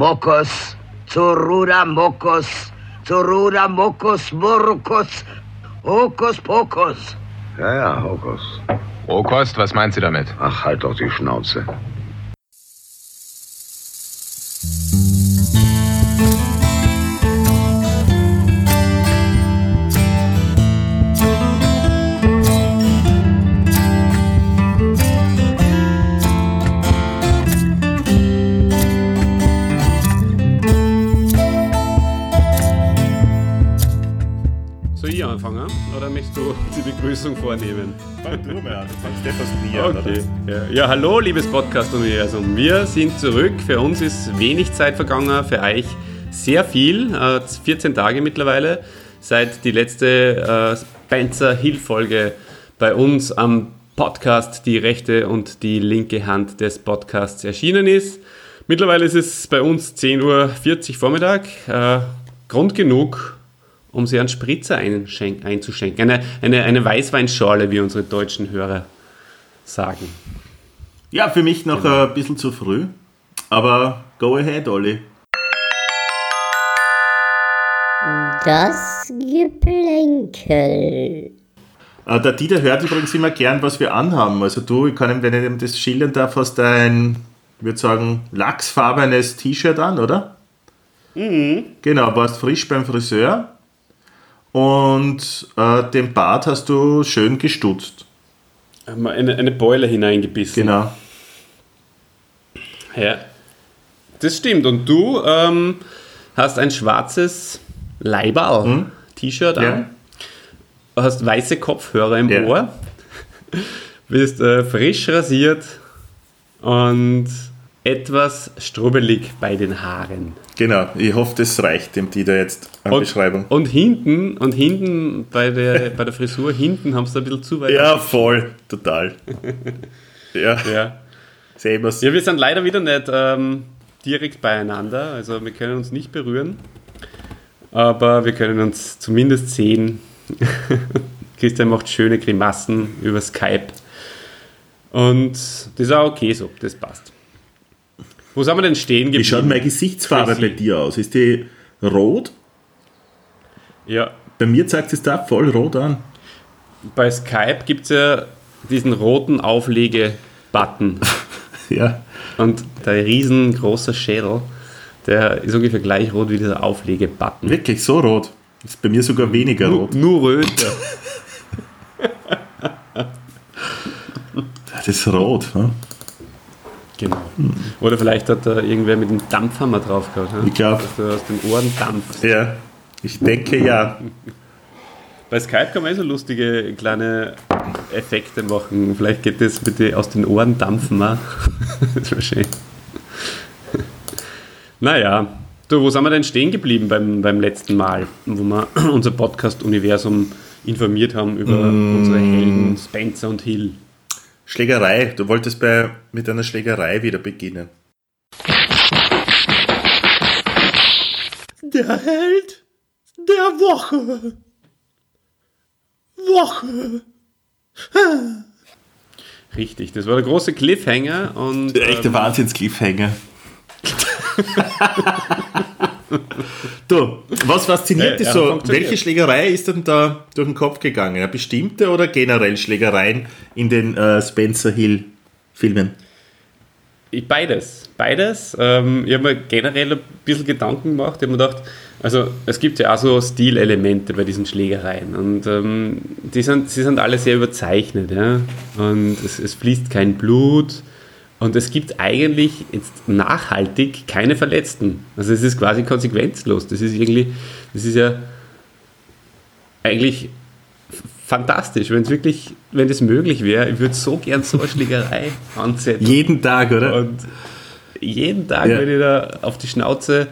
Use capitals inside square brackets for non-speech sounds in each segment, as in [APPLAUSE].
Mokos, Zorura Mokos, Zorura Mokos Murkos, Hokus Pokus. Ja, ja, Hokus. Rohkost, was meint sie damit? Ach, halt doch die Schnauze. Begrüßung vornehmen? Fang du mal an, du fangst etwas nie an, Okay. Ja, ja, hallo, liebes Podcast-Universum. Wir sind zurück. Für uns ist wenig Zeit vergangen, für euch sehr viel. Äh, 14 Tage mittlerweile, seit die letzte äh, Spencer Hill-Folge bei uns am Podcast die rechte und die linke Hand des Podcasts erschienen ist. Mittlerweile ist es bei uns 10.40 Uhr Vormittag. Äh, Grund genug, um sie einen Spritzer einzuschenken. Eine, eine, eine Weißweinschorle, wie unsere deutschen Hörer sagen. Ja, für mich noch ein bisschen zu früh. Aber go ahead, Olli. Das Geplänkel. Äh, Der Dieter hört übrigens immer gern, was wir anhaben. Also du, ich kann ihm, wenn ich ihm das schildern darf, hast du ein, ich würde sagen, lachsfarbenes T-Shirt an, oder? Mhm. Genau, warst frisch beim Friseur und äh, den Bart hast du schön gestutzt. Eine, eine Beule hineingebissen. Genau. Ja. Das stimmt. Und du ähm, hast ein schwarzes Leiberl-T-Shirt Ja. an. Hast weiße Kopfhörer im Ja. Ohr. Bist äh, frisch rasiert und etwas strubbelig bei den Haaren. Genau, ich hoffe, das reicht dem Dieter jetzt an Und, Beschreibung. und hinten, und hinten bei der, bei der Frisur, hinten haben sie ein bisschen zu weit. Ja, voll, total. [LAUGHS] ja, ja. sehen wir's. Ja, wir sind leider wieder nicht ähm, direkt beieinander, also wir können uns nicht berühren, aber wir können uns zumindest sehen. [LAUGHS] Christian macht schöne Grimassen über Skype und das ist auch okay so, das passt. Wo sind wir denn stehen geblieben? Wie schaut meine Gesichtsfarbe bei dir aus? Ist die rot? Ja, Bei mir zeigt es da voll rot an. bei Skype gibt es ja diesen roten Auflege-Button [LAUGHS] Ja. und der riesengroße Schädel, der ist ungefähr gleich rot wie dieser Auflege-Button. Wirklich so rot. Ist bei mir sogar weniger Nur, rot. nur röter. [LAUGHS] Das ist rot. Ne? Genau. Oder vielleicht hat da irgendwer mit dem Dampfhammer drauf gehabt. Ne? Ich glaub. Dass du aus den Ohren dampfst. Ja, ich denke ja. Bei Skype kann man eh so lustige kleine Effekte machen. Vielleicht geht das mit den aus den Ohren dampfen. auch. [LAUGHS] das wäre schön. Naja, du, wo sind wir denn stehen geblieben beim, beim letzten Mal, wo wir unser Podcast-Universum informiert haben über unsere Helden Spencer und Hill? Schlägerei. Du wolltest bei, mit einer Schlägerei wieder beginnen. Der Held der Woche. Woche. Richtig, das war der große Cliffhanger und Der echte ähm, Wahnsinns-Cliffhanger. [LAUGHS] du, was fasziniert Äh, dich so? Welche Schlägerei ist denn da durch den Kopf gegangen? Eine bestimmte oder generell Schlägereien in den äh, Spencer Hill Filmen? Ich, beides. Beides. Ähm, ich habe mir generell ein bisschen Gedanken gemacht. Ich habe mir gedacht, also es gibt ja auch so Stilelemente bei diesen Schlägereien. Und ähm, die sind, sie sind alle sehr überzeichnet. Ja? Und es, es fließt kein Blut. Und es gibt eigentlich jetzt nachhaltig keine Verletzten. Also es ist quasi konsequenzlos. Das ist irgendwie, das ist ja eigentlich fantastisch, wenn es wirklich, wenn das möglich wäre. Ich würde so gern so eine Schlägerei [LAUGHS] ansetzen. Jeden Tag, oder? Und jeden Tag Ja. würde ich da auf die Schnauze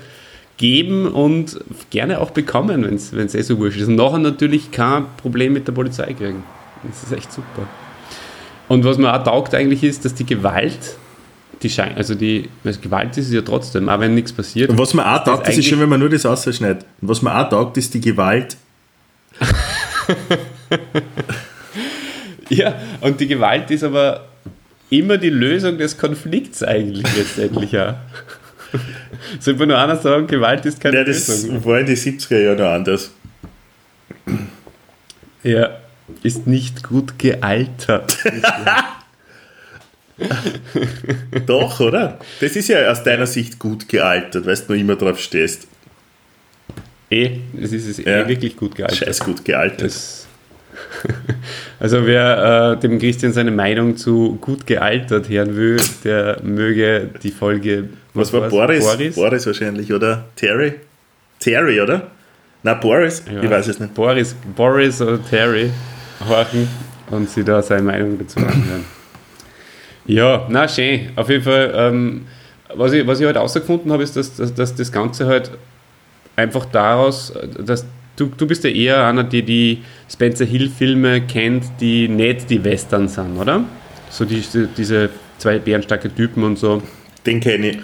geben und gerne auch bekommen, wenn es eh so wurscht ist. Und nachher natürlich kein Problem mit der Polizei kriegen. Das ist echt super. Und was mir auch taugt eigentlich ist, dass die Gewalt, die scheint, also die Gewalt ist es ja trotzdem, auch wenn nichts passiert. Und was mir auch taugt, das ist schon, wenn man nur das ausschneidet. Und was mir auch taugt, ist die Gewalt. [LAUGHS] Ja, und die Gewalt ist aber immer die Lösung des Konflikts eigentlich letztendlich ja. Sollte man nur einer sagen, Gewalt ist keine Ja, das Lösung. war in den 70er Jahren noch anders. Ja, ist nicht gut gealtert. [LAUGHS] Doch, oder? Das ist ja aus deiner Sicht gut gealtert, weil du noch immer drauf stehst. eh, es ist es Ja. eh wirklich gut gealtert. Scheiß gut gealtert. Das, [LAUGHS] also wer äh, dem Christian seine Meinung zu gut gealtert hören will, der möge die Folge. Was war war's? Boris? Boris? Boris wahrscheinlich, oder? Terry? Terry, oder? Na, Boris? Ja, Ich weiß es nicht. Boris, Boris oder Terry horchen und sie da seine Meinung dazu anhören. Ja, na schön. Auf jeden Fall, ähm, was, ich, was ich halt herausgefunden habe, ist, dass, dass, dass das Ganze halt einfach daraus, dass du, du bist ja eher einer, der die Spencer Hill-Filme kennt, die nicht die Western sind, oder? So die, diese zwei bärenstarke Typen und so. Den kenne ich.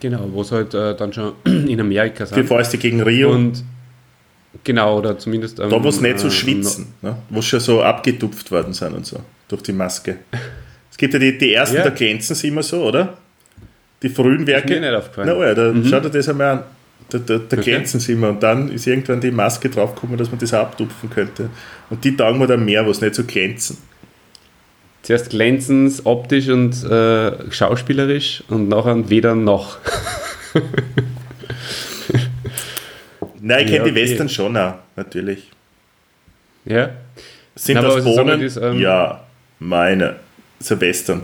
Genau, wo es halt äh, dann schon [CLEARS THROAT] in Amerika sind. Die Fäuste gegen Rio. Und genau, oder zumindest. Ähm, da, wo es nicht so äh, schwitzen, ne? wo schon so abgetupft worden sind und so, durch die Maske. [LAUGHS] Es gibt ja die, die ersten, Ja. da glänzen sie immer so, oder? Die frühen Werke. mir nicht aufgefallen. Na, ja, da schau dir das einmal an. Da, da, da Okay. glänzen sie immer und dann ist irgendwann die Maske draufgekommen, dass man das auch abtupfen könnte. Und die taugen mir dann mehr, wo es nicht so glänzen. Zuerst glänzend, optisch und äh, schauspielerisch und nachher weder noch. [LAUGHS] Nein, ich Ja, kenne die okay. Western schon auch, natürlich. Ja? Sind Na, das Bohnen? ist, ähm, ja, meine. Das ein Western.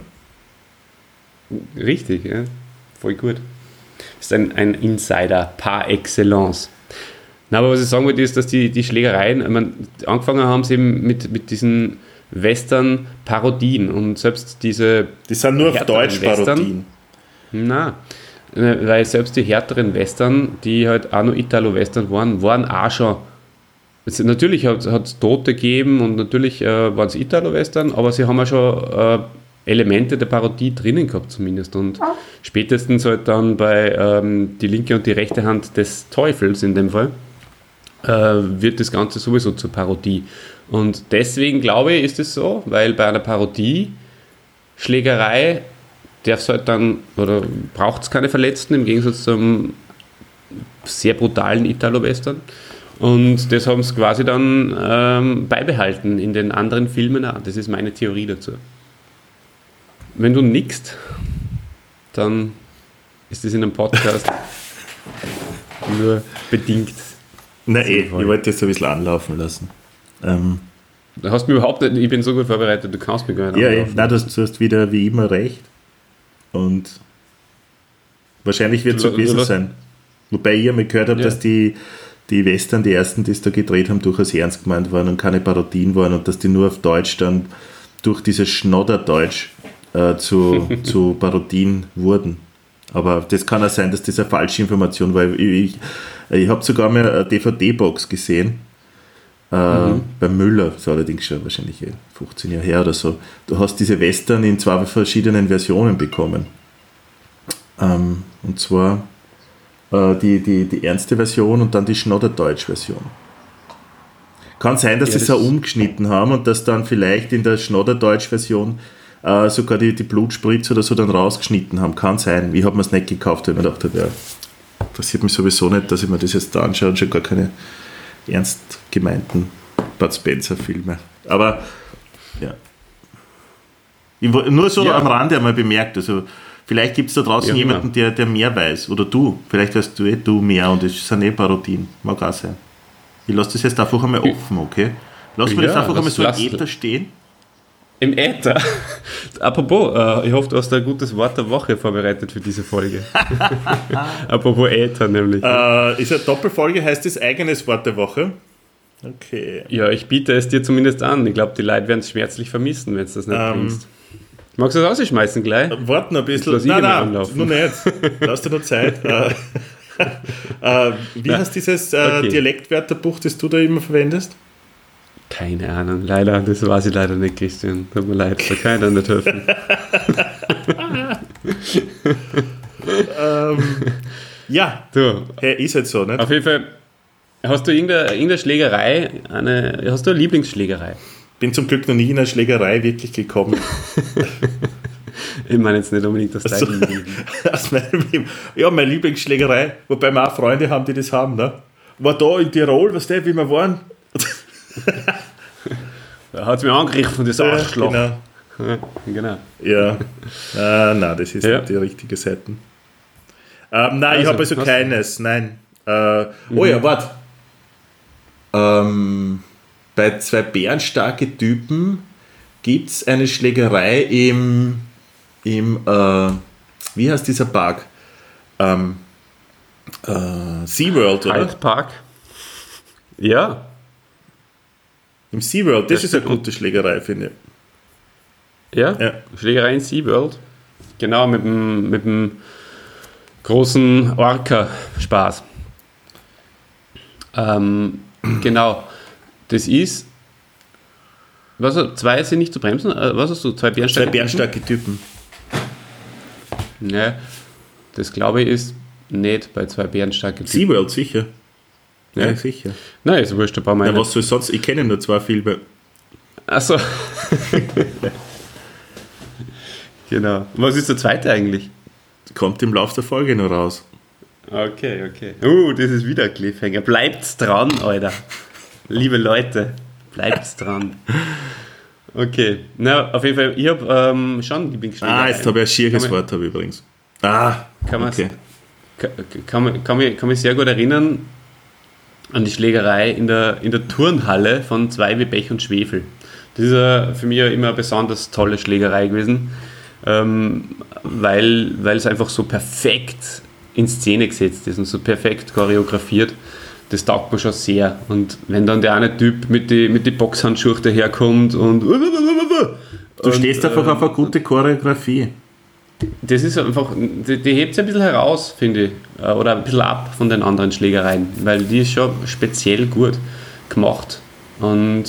Richtig, ja. Voll gut. Ist ein, ein Insider par excellence. Na, aber was ich sagen wollte, ist, dass die, die Schlägereien, ich meine, angefangen haben sie eben mit, mit diesen Western-Parodien und selbst diese Die sind nur auf Härteren Deutsch Western? Parodien. Na, äh, weil selbst die härteren Western, die halt auch noch Italo-Western waren, waren auch schon. Es, natürlich hat es Tote gegeben und natürlich äh, waren es Italo-Western, aber sie haben auch schon äh, Elemente der Parodie drinnen gehabt, zumindest. Und spätestens halt dann bei ähm, Die linke und die rechte Hand des Teufels in dem Fall, äh, wird das Ganze sowieso zur Parodie. Und deswegen glaube ich, ist es so, weil bei einer Parodie Schlägerei darf halt dann, oder braucht es keine Verletzten im Gegensatz zum sehr brutalen Italo-Western. Und das haben sie quasi dann ähm, beibehalten in den anderen Filmen auch. Das ist meine Theorie dazu. Wenn du nickst, dann ist das in einem Podcast [LAUGHS] nur bedingt. Na eh, ich wollte jetzt ein bisschen anlaufen lassen. Ähm, Du hast mir überhaupt nicht, ich bin so gut vorbereitet, du kannst mir gar nicht ja, eh, anlaufen. nein, du hast, du hast wieder wie immer recht. Und wahrscheinlich wird es so gewesen du- sein. Wobei ich einmal gehört habe, Ja. dass die, die Western, die ersten, die es da gedreht haben, durchaus ernst gemeint waren und keine Parodien waren und dass die nur auf Deutsch dann durch dieses Schnodderdeutsch äh, zu, [LAUGHS] zu Parodien wurden. Aber das kann auch sein, dass das eine falsche Information war. Ich, ich, ich habe sogar mal eine DVD-Box gesehen. Äh, Bei Müller, das ist allerdings schon wahrscheinlich eh 15 Jahre her oder so. Du hast diese Western in zwei verschiedenen Versionen bekommen. Ähm, und zwar äh, die, die, die ernste Version und dann die Schnodderdeutsch-Version. Kann sein, dass Ja, sie es das- auch umgeschnitten haben und dass dann vielleicht in der Schnodderdeutsch-Version äh, sogar die, die Blutspritze oder so dann rausgeschnitten haben. Kann sein. Ich habe mir es nicht gekauft, weil ich mir gedacht habe, ja, interessiert mich sowieso nicht, dass ich mir das jetzt da anschaue und schon gar keine ernst gemeinten Bud Spencer-Filme. Aber ja. Nur so Ja. am Rande einmal bemerkt. Also, vielleicht gibt es da draußen Ja, genau. jemanden, der, der mehr weiß. Oder du. Vielleicht weißt du eh du mehr und es sind eh Parodien. Mag auch sein. Ich lasse das jetzt einfach einmal offen, okay? Lass mir das Ja, einfach lass- einmal so lass- im Äther stehen. Im Äther. Apropos, äh, ich hoffe, du hast ein gutes Wort der Woche vorbereitet für diese Folge. [LAUGHS] Apropos Äther nämlich. Äh, ist eine Doppelfolge, heißt das eigenes Wort der Woche? Okay. Ja, ich biete es dir zumindest an. Ich glaube, die Leute werden es schmerzlich vermissen, wenn du das nicht Ähm. bringst. Magst du das rausschmeißen gleich? Warte noch ein bisschen. lass Nein, nein, anlaufen. nur nicht. Lass dir noch Zeit. [LAUGHS] äh, [LAUGHS] äh, wie heißt dieses äh, Okay. Dialektwörterbuch, das du da immer verwendest? Keine Ahnung, leider, das weiß ich leider nicht, Christian. Tut mir leid, da kann ich nicht helfen. [LAUGHS] Ähm, ja, Du, hey, ist halt so, nicht? auf jeden Fall, hast du irgendeine, irgendeine Schlägerei, eine, hast du eine Lieblingsschlägerei? Bin zum Glück noch nie in eine Schlägerei wirklich gekommen. Ich meine jetzt nicht unbedingt das Also, [LAUGHS] Leben. Ja, meine Lieblingsschlägerei, wobei wir auch Freunde haben, die das haben. Ne? War da in Tirol, weißt du, wie wir waren? Da [LAUGHS] hat es mich angegriffen, das Arschloch. Genau. Ja, genau. Ja, ah, nein, das ist Ja. nicht die richtige Seite. Ähm, nein, ich Also, habe also keines, nein. Äh, Oh ja, warte. Ähm, bei zwei bärenstarke Typen gibt es eine Schlägerei im, im äh, wie heißt dieser Park? Ähm, äh, SeaWorld, oder? Hyde Park. Ja, Im SeaWorld, das Das ist eine gute Schlägerei, finde ich. ja. Ja. Schlägerei in SeaWorld. Genau, mit dem, mit dem großen Orca-Spaß. Ähm, genau. Das ist. Was, zwei sind nicht zu bremsen? Äh, Was hast du? Zwei Zwei Bärenstarke? bärenstarke Typen. Ne, das glaube ich ist nicht bei zwei Bärenstarke. SeaWorld, sicher. Ja, Ja. sicher. Nein, ist wurscht, da brauchen wir Ja, nicht. was soll sonst? Ich kenne nur zwei Filme. Achso. [LAUGHS] genau. Was ist der zweite eigentlich? Kommt im Laufe der Folge noch raus. Okay, okay. Uh, das ist wieder ein Cliffhanger. Bleibt dran, Alter. Liebe Leute, bleibt dran. Okay, na, auf jeden Fall, ich habe ähm, schon Lieblingsschläger. Ah, jetzt habe ich ein schieres Wort ich übrigens. Ah, Kann man, okay. kann, kann, man, kann, kann mich sehr gut erinnern an die Schlägerei in der, in der Turnhalle von Zwei wie Pech und Schwefel. Das ist ja für mich immer eine besonders tolle Schlägerei gewesen, ähm, weil, weil es einfach so perfekt in Szene gesetzt ist und so perfekt choreografiert. Das taugt mir schon sehr. Und wenn dann der eine Typ mit die, mit die Boxhandschuhe daherkommt und. Du stehst einfach auf eine gute Choreografie. Das ist einfach, die, die hebt es ein bisschen heraus, finde ich. Äh, Oder ein bisschen ab von den anderen Schlägereien, weil die ist schon speziell gut gemacht. Und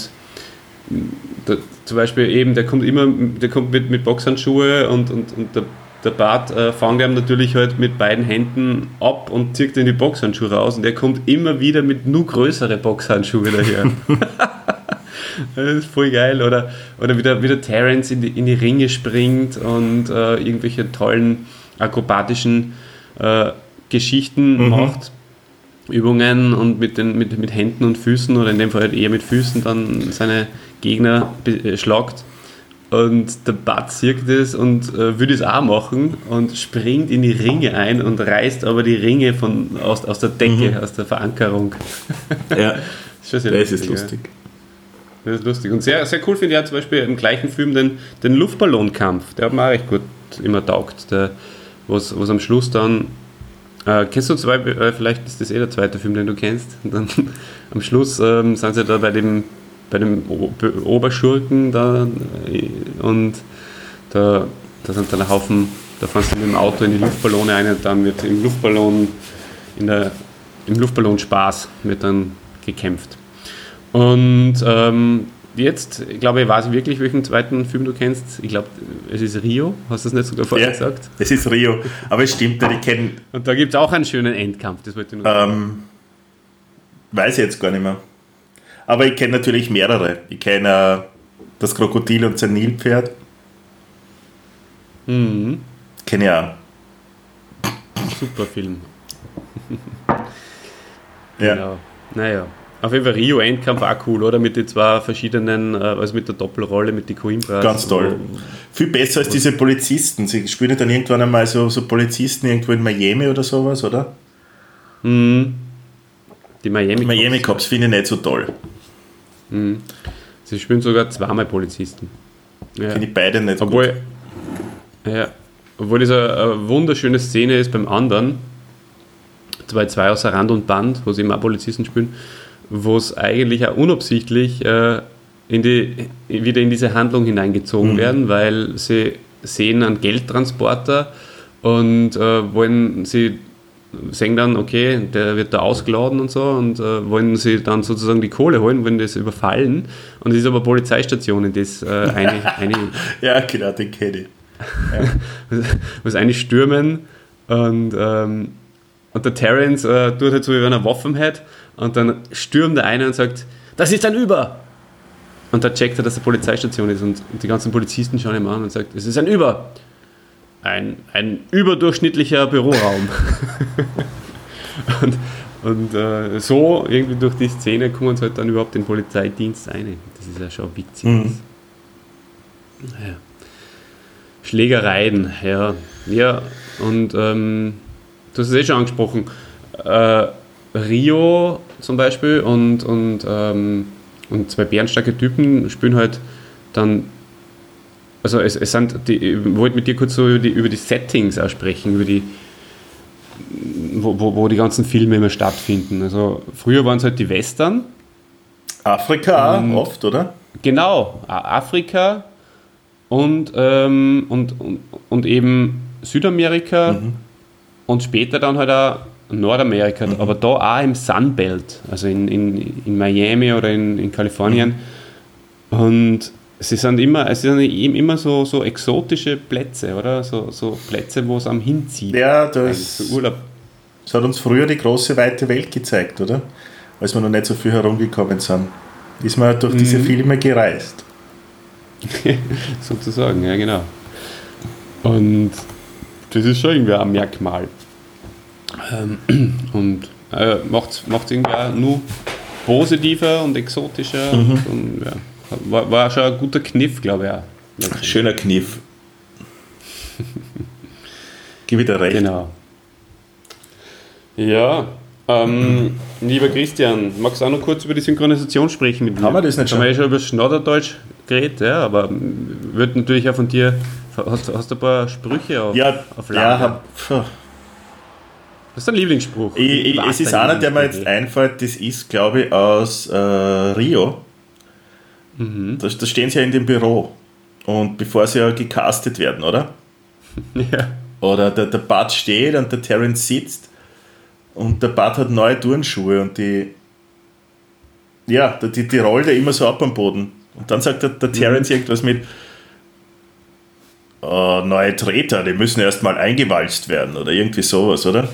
da, zum Beispiel eben, der kommt immer, der kommt mit, mit Boxhandschuhe und, und, und der, der Bart äh, fängt ihm natürlich halt mit beiden Händen ab und zieht in die Boxhandschuhe raus und der kommt immer wieder mit nur größere Boxhandschuhe daher. [LAUGHS] [LAUGHS] Das ist voll geil. Oder, oder wie, der, wie der Terence in die, in die Ringe springt und äh, irgendwelche tollen akrobatischen äh, Geschichten macht. Übungen und mit, den, mit, mit Händen und Füßen oder in dem Fall halt eher mit Füßen dann seine Gegner äh, schlagt. Und der Bud sieht das und äh, will das auch machen und springt in die Ringe ein und reißt aber die Ringe von, aus, aus der Decke, aus der Verankerung. Ja, [LAUGHS] Das ist, ist ja. Das ist lustig. Und sehr, sehr cool finde ich auch zum Beispiel im gleichen Film den, den Luftballonkampf. Der hat mir auch recht gut immer taugt. Der, was, was am Schluss dann. Äh, kennst du zwei, äh, vielleicht ist das eh der zweite Film, den du kennst. Und dann [LAUGHS] am Schluss ähm, sind sie da bei dem, bei dem Oberschurken da äh, und da, da sind dann ein Haufen, da fahren sie mit dem Auto in die Luftballone ein und dann wird im Luftballon, in der, im Luftballonspaß wird dann gekämpft. Und ähm, jetzt, glaube ich, weiß ich wirklich, welchen zweiten Film du kennst. Ich glaube, es ist Rio. Hast du das nicht sogar vorher Ja, gesagt? es ist Rio. Aber es stimmt ich kenne, Und da gibt es auch einen schönen Endkampf. Das wollte ich nur sagen. ähm, weiß ich jetzt gar nicht mehr. Aber ich kenne natürlich mehrere. Ich kenne äh, das Krokodil und sein Nilpferd. Mhm. Kenne ich auch. Super Film. Ja. Genau. Naja. Auf jeden Fall Rio Endkampf auch cool, oder? Mit den zwei verschiedenen, äh, also mit der Doppelrolle, mit den Coimbras. Ganz toll. Viel besser als diese Polizisten. Sie spielen dann irgendwann einmal so, so Polizisten irgendwo in Miami oder sowas, oder? Mhm. Die Miami, Miami Cops finde ich nicht so toll. Sie spielen sogar zweimal Polizisten. Ja. Finde ich beide nicht gut. Obwohl, ja, obwohl das eine, wunderschöne Szene ist beim anderen, zwei, zwei außer Rand und Band, wo sie immer Polizisten spielen, wo es eigentlich auch unabsichtlich äh, in die, wieder in diese Handlung hineingezogen werden, weil sie sehen einen Geldtransporter und äh, wollen sie sehen dann, okay, der wird da ausgeladen und so und äh, wollen sie dann sozusagen die Kohle holen, wollen das überfallen und es ist aber Polizeistation, in das äh, [LAUGHS] eine, eine Ja, genau, den kenne ich. [LAUGHS] was eine stürmen und, ähm, und der Terence äh, tut halt so, wie wenn er Waffen hat und dann stürmt der eine und sagt, das ist ein Über! Und da checkt er, dass eine Polizeistation ist und, und die ganzen Polizisten schauen ihm an und sagt, es ist ein Über! ein, ein überdurchschnittlicher Büroraum. [LAUGHS] und und äh, so irgendwie durch die Szene kommen sie halt dann überhaupt den Polizeidienst ein. Das ist ja schon witzig. Mhm. Ja. Schlägereien, ja. Ja, und ähm, du hast es eh schon angesprochen. Äh, Rio zum Beispiel und, und, ähm, und zwei bärenstarke Typen spielen halt dann. Also es, es sind die, ich wollte mit dir kurz so über die, über die Settings auch sprechen, über die, wo, wo, wo die ganzen Filme immer stattfinden. Also früher waren es halt die Western. Afrika Mhm. auch oft, oder? Genau, Afrika und, ähm, und, und, und eben Südamerika und später dann halt auch Nordamerika, aber da auch im Sunbelt, also in, in, in Miami oder in, in Kalifornien. Und sie sind immer, es sind eben immer so, so exotische Plätze, oder? So, so Plätze, wo es am hinzieht. Ja, das, für Urlaub. das hat uns früher die große, weite Welt gezeigt, oder? Als wir noch nicht so viel herumgekommen sind. Ist man durch diese Mhm. Filme gereist. [LAUGHS] sozusagen, ja genau. Und das ist schon irgendwie ein Merkmal. Ähm, [CLEARS THROAT] und äh, macht es irgendwie auch nur positiver und exotischer. Und, ja, war, war schon ein guter Kniff, glaube ich auch. Schöner Kniff. [LAUGHS] Gib wieder recht. Genau. Ja, ähm, lieber Christian, magst du auch noch kurz über die Synchronisation sprechen mit mir? Haben wir das nicht Haben wir schon? ja schon über Schnodderdeutsch geredet, ja, aber wird natürlich auch von dir, hast, hast du ein paar Sprüche auf, Ja, auf ja Lager? hab, pf, Was ist dein Lieblingsspruch? ich, ich, es ist einer, der mir jetzt einfällt, das ist, glaube ich, aus äh, Rio. Mhm. Da, da stehen sie ja in dem Büro. Und bevor sie ja gecastet werden, oder? [LAUGHS] Ja. Oder der, der Bart steht und der Terence sitzt und der Bart hat neue Turnschuhe und die. Ja, die, die rollt er immer so ab am Boden. Und dann sagt der, der Terence irgendwas mit. "Oh, neue Treter, die müssen erstmal eingewalzt werden oder irgendwie sowas, oder?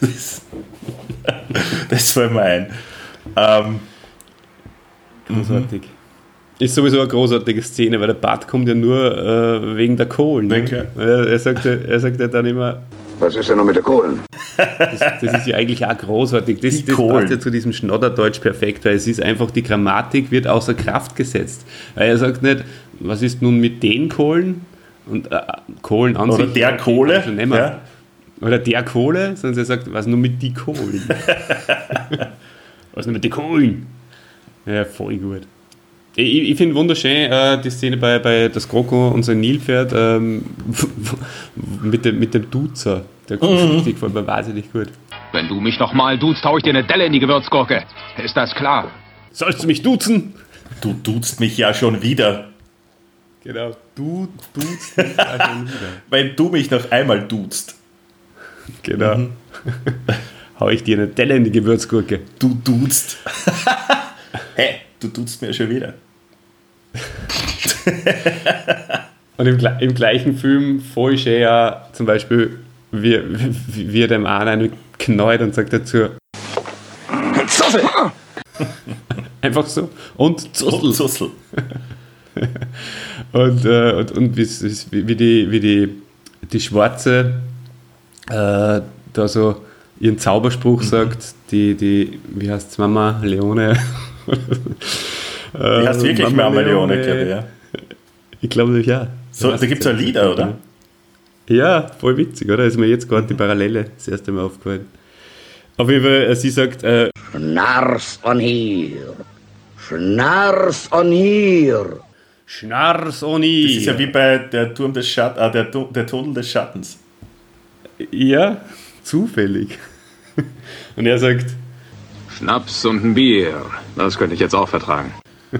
Das, [LAUGHS] das fällt mir ein. Ähm, Großartig. Ist sowieso eine großartige Szene, weil der Bart kommt ja nur äh, wegen der Kohlen. Ne? klar. Er, er, sagt, ja- er sagt ja dann immer, Was ist denn noch mit der Kohlen? das, das ist ja eigentlich auch großartig. Das, Die das Kohlen. passt ja zu diesem Schnodderdeutsch perfekt, weil es ist einfach, die Grammatik wird außer Kraft gesetzt. Weil er sagt nicht, was ist nun mit den Kohlen? Und äh, Kohlen an Oder sich. der Kohle, ja. Oder der Kohle, sondern er sagt, was nun mit die Kohlen? [LAUGHS] was nun mit die Kohlen? Ja, voll gut. Ich, ich finde wunderschön äh, die Szene bei, bei das Kroko und sein Nilpferd ähm, [LAUGHS] mit, dem, mit dem Duzer. Der Mhm. die gefällt mir wahnsinnig gut. Wenn du mich nochmal duzt, hau ich dir eine Delle in die Gewürzgurke. Ist das klar? Sollst du mich duzen? du duzt mich ja schon wieder. Genau. Du duzt mich [LAUGHS] schon wieder. Wenn du mich noch einmal duzt. Genau. Mhm. [LAUGHS] Hau ich dir eine Delle in die Gewürzgurke. Du duzt. [LAUGHS] Hä? Du duzt mir schon wieder. Und im, im gleichen Film voll schön ja zum Beispiel, wie, wie, wie er dem einen einen knallt und sagt dazu, Zoffel! einfach so, und Zussel. Zussel. Und, äh, und, und wie, wie, die, wie die, die Schwarze äh, da so ihren Zauberspruch sagt, die, die, wie heißt es, Mama Leone? [LAUGHS] Die heißt wirklich Mama Leone, glaube ich. Ja. Ich glaube, ja. So, da gibt es ein Lieder, oder? Ja, voll witzig, oder? Ist mir jetzt gerade die Parallele das erste Mal aufgefallen. Auf jeden Fall, äh, sie sagt, äh, Schnars on hier. Schnars on hier. Schnars Oni. Das ist ja wie bei der Turm des Schatt ah, der, Tu- der Tunnel des Schattens. Ja, zufällig. [LAUGHS] Und er sagt, Schnaps und ein Bier. Das könnte ich jetzt auch vertragen. [LAUGHS]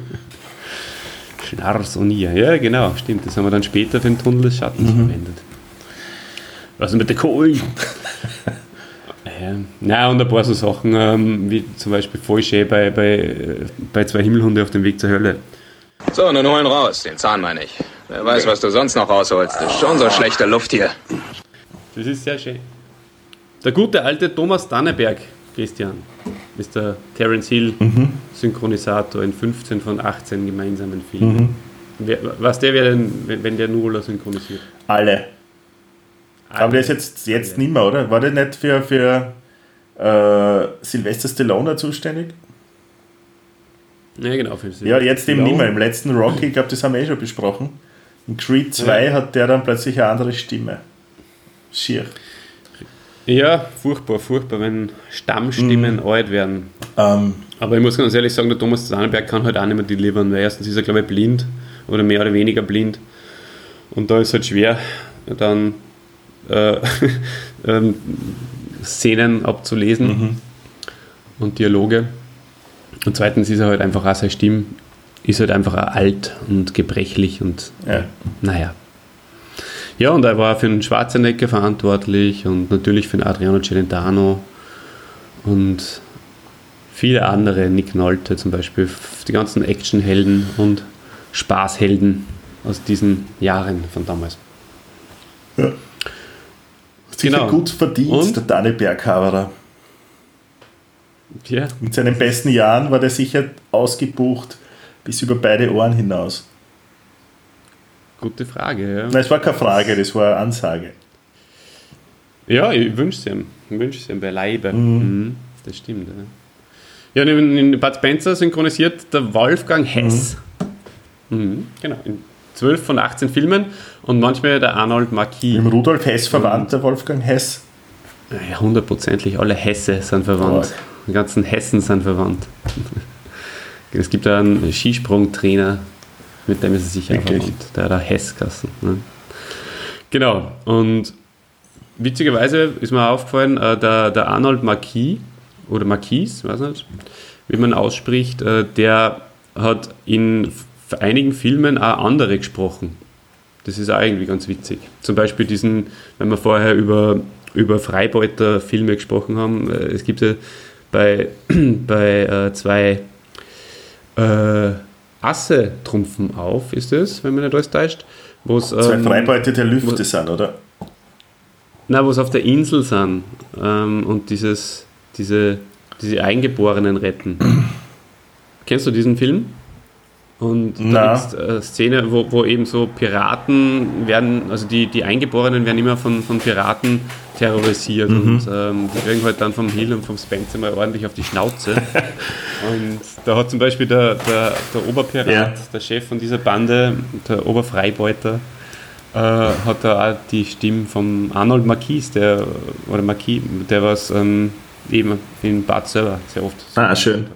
Schnars Oni. Ja, genau, stimmt. Das haben wir dann später für den Tunnel des Schattens verwendet. Was ist mit der Kohlen? [LAUGHS] ja. Na, und ein paar so Sachen, ähm, wie zum Beispiel voll schön bei, bei, äh, bei zwei Himmelhunde auf dem Weg zur Hölle. So, nun holen raus. Den Zahn meine ich. Wer weiß, was du sonst noch rausholst. Ist schon so schlechte Luft hier. Das ist sehr schön. Der gute alte Thomas Danneberg, Christian, ist der Terence Hill Synchronisator in 15 von 18 gemeinsamen Filmen. Wer, was der wäre denn, wenn, der Nurola synchronisiert? Alle. Aber der ist jetzt, jetzt nicht mehr, oder? War der nicht für, für äh, Sylvester Stallone zuständig? Ja, genau. Ja, jetzt eben nicht mehr. Im letzten Rocky, ich glaube, das haben wir eh schon besprochen. In Creed 2 Ja. hat der dann plötzlich eine andere Stimme. Schier. Ja, furchtbar, furchtbar, wenn Stammstimmen alt werden. Ähm, Aber ich muss ganz ehrlich sagen, der Thomas Zahlenberg kann halt auch nicht mehr delivern, weil erstens ist er, glaube ich, blind oder mehr oder weniger blind. Und da ist halt schwer, dann äh, [LAUGHS] ähm, Szenen abzulesen und Dialoge. Und zweitens ist er halt einfach auch seine Stimme, ist halt einfach auch alt und gebrechlich und ja. naja. Ja, und er war für den Schwarzenegger verantwortlich und natürlich für den Adriano Celentano und viele andere, Nick Nolte zum Beispiel, die ganzen Actionhelden und Spaßhelden aus diesen Jahren von damals. Sicher Genau. gut verdient, Und? der Danny Berghaberer. Ja, Mit seinen besten Jahren war der sicher ausgebucht bis über beide Ohren hinaus. gute Frage. Ja, Nein, es war keine Frage, das war eine Ansage. ja ich wünsche es ihm. Ich wünsche es ihm beileibe. Mhm. Das stimmt. Ja, ja in, Bud Spencer synchronisiert der Wolfgang Hess. Mhm. Genau, in 12 von 18 Filmen und manchmal der Arnold Marquis. Im Rudolf Hess verwandt, der Wolfgang Hess. Ja, hundertprozentig. Alle Hesse sind verwandt. Stark. Die ganzen Hessen sind verwandt. Es gibt da einen Skisprungtrainer, mit dem ist er sicher Wirklich? verwandt. Der hat auch Hesskassen. Ne? Genau. Und witzigerweise ist mir aufgefallen, äh, der, der Arnold Marquis, oder Marquis, weiß nicht, wie man ausspricht, äh, der hat in einigen Filmen auch andere gesprochen. Das ist auch irgendwie ganz witzig. Zum Beispiel diesen, wenn wir vorher über, über Freibeuter-Filme gesprochen haben, äh, es gibt ja bei, [CLEARS THROAT] bei äh, zwei äh, Asse trumpfen auf, ist es, wenn man nicht alles täuscht, wo es Zwei ähm, Freibeute der Lüfte sind, oder? na, wo es auf der Insel sind ähm, und dieses, diese, diese Eingeborenen retten. [CLEARS THROAT] Kennst du diesen Film? Und da gibt es eine Szene, wo, wo eben so Piraten werden, also die, die Eingeborenen werden immer von, von Piraten terrorisiert und ähm, die kriegen halt dann vom Hill und vom Spencer mal ordentlich auf die Schnauze. [LAUGHS] und da hat zum Beispiel der, der, der Oberpirat, Ja. der Chef von dieser Bande, der Oberfreibeuter, äh, hat da auch die Stimme vom Arnold Marquis, der, oder Marquis, der was ähm, eben in Bad selber sehr oft. Ah, schön.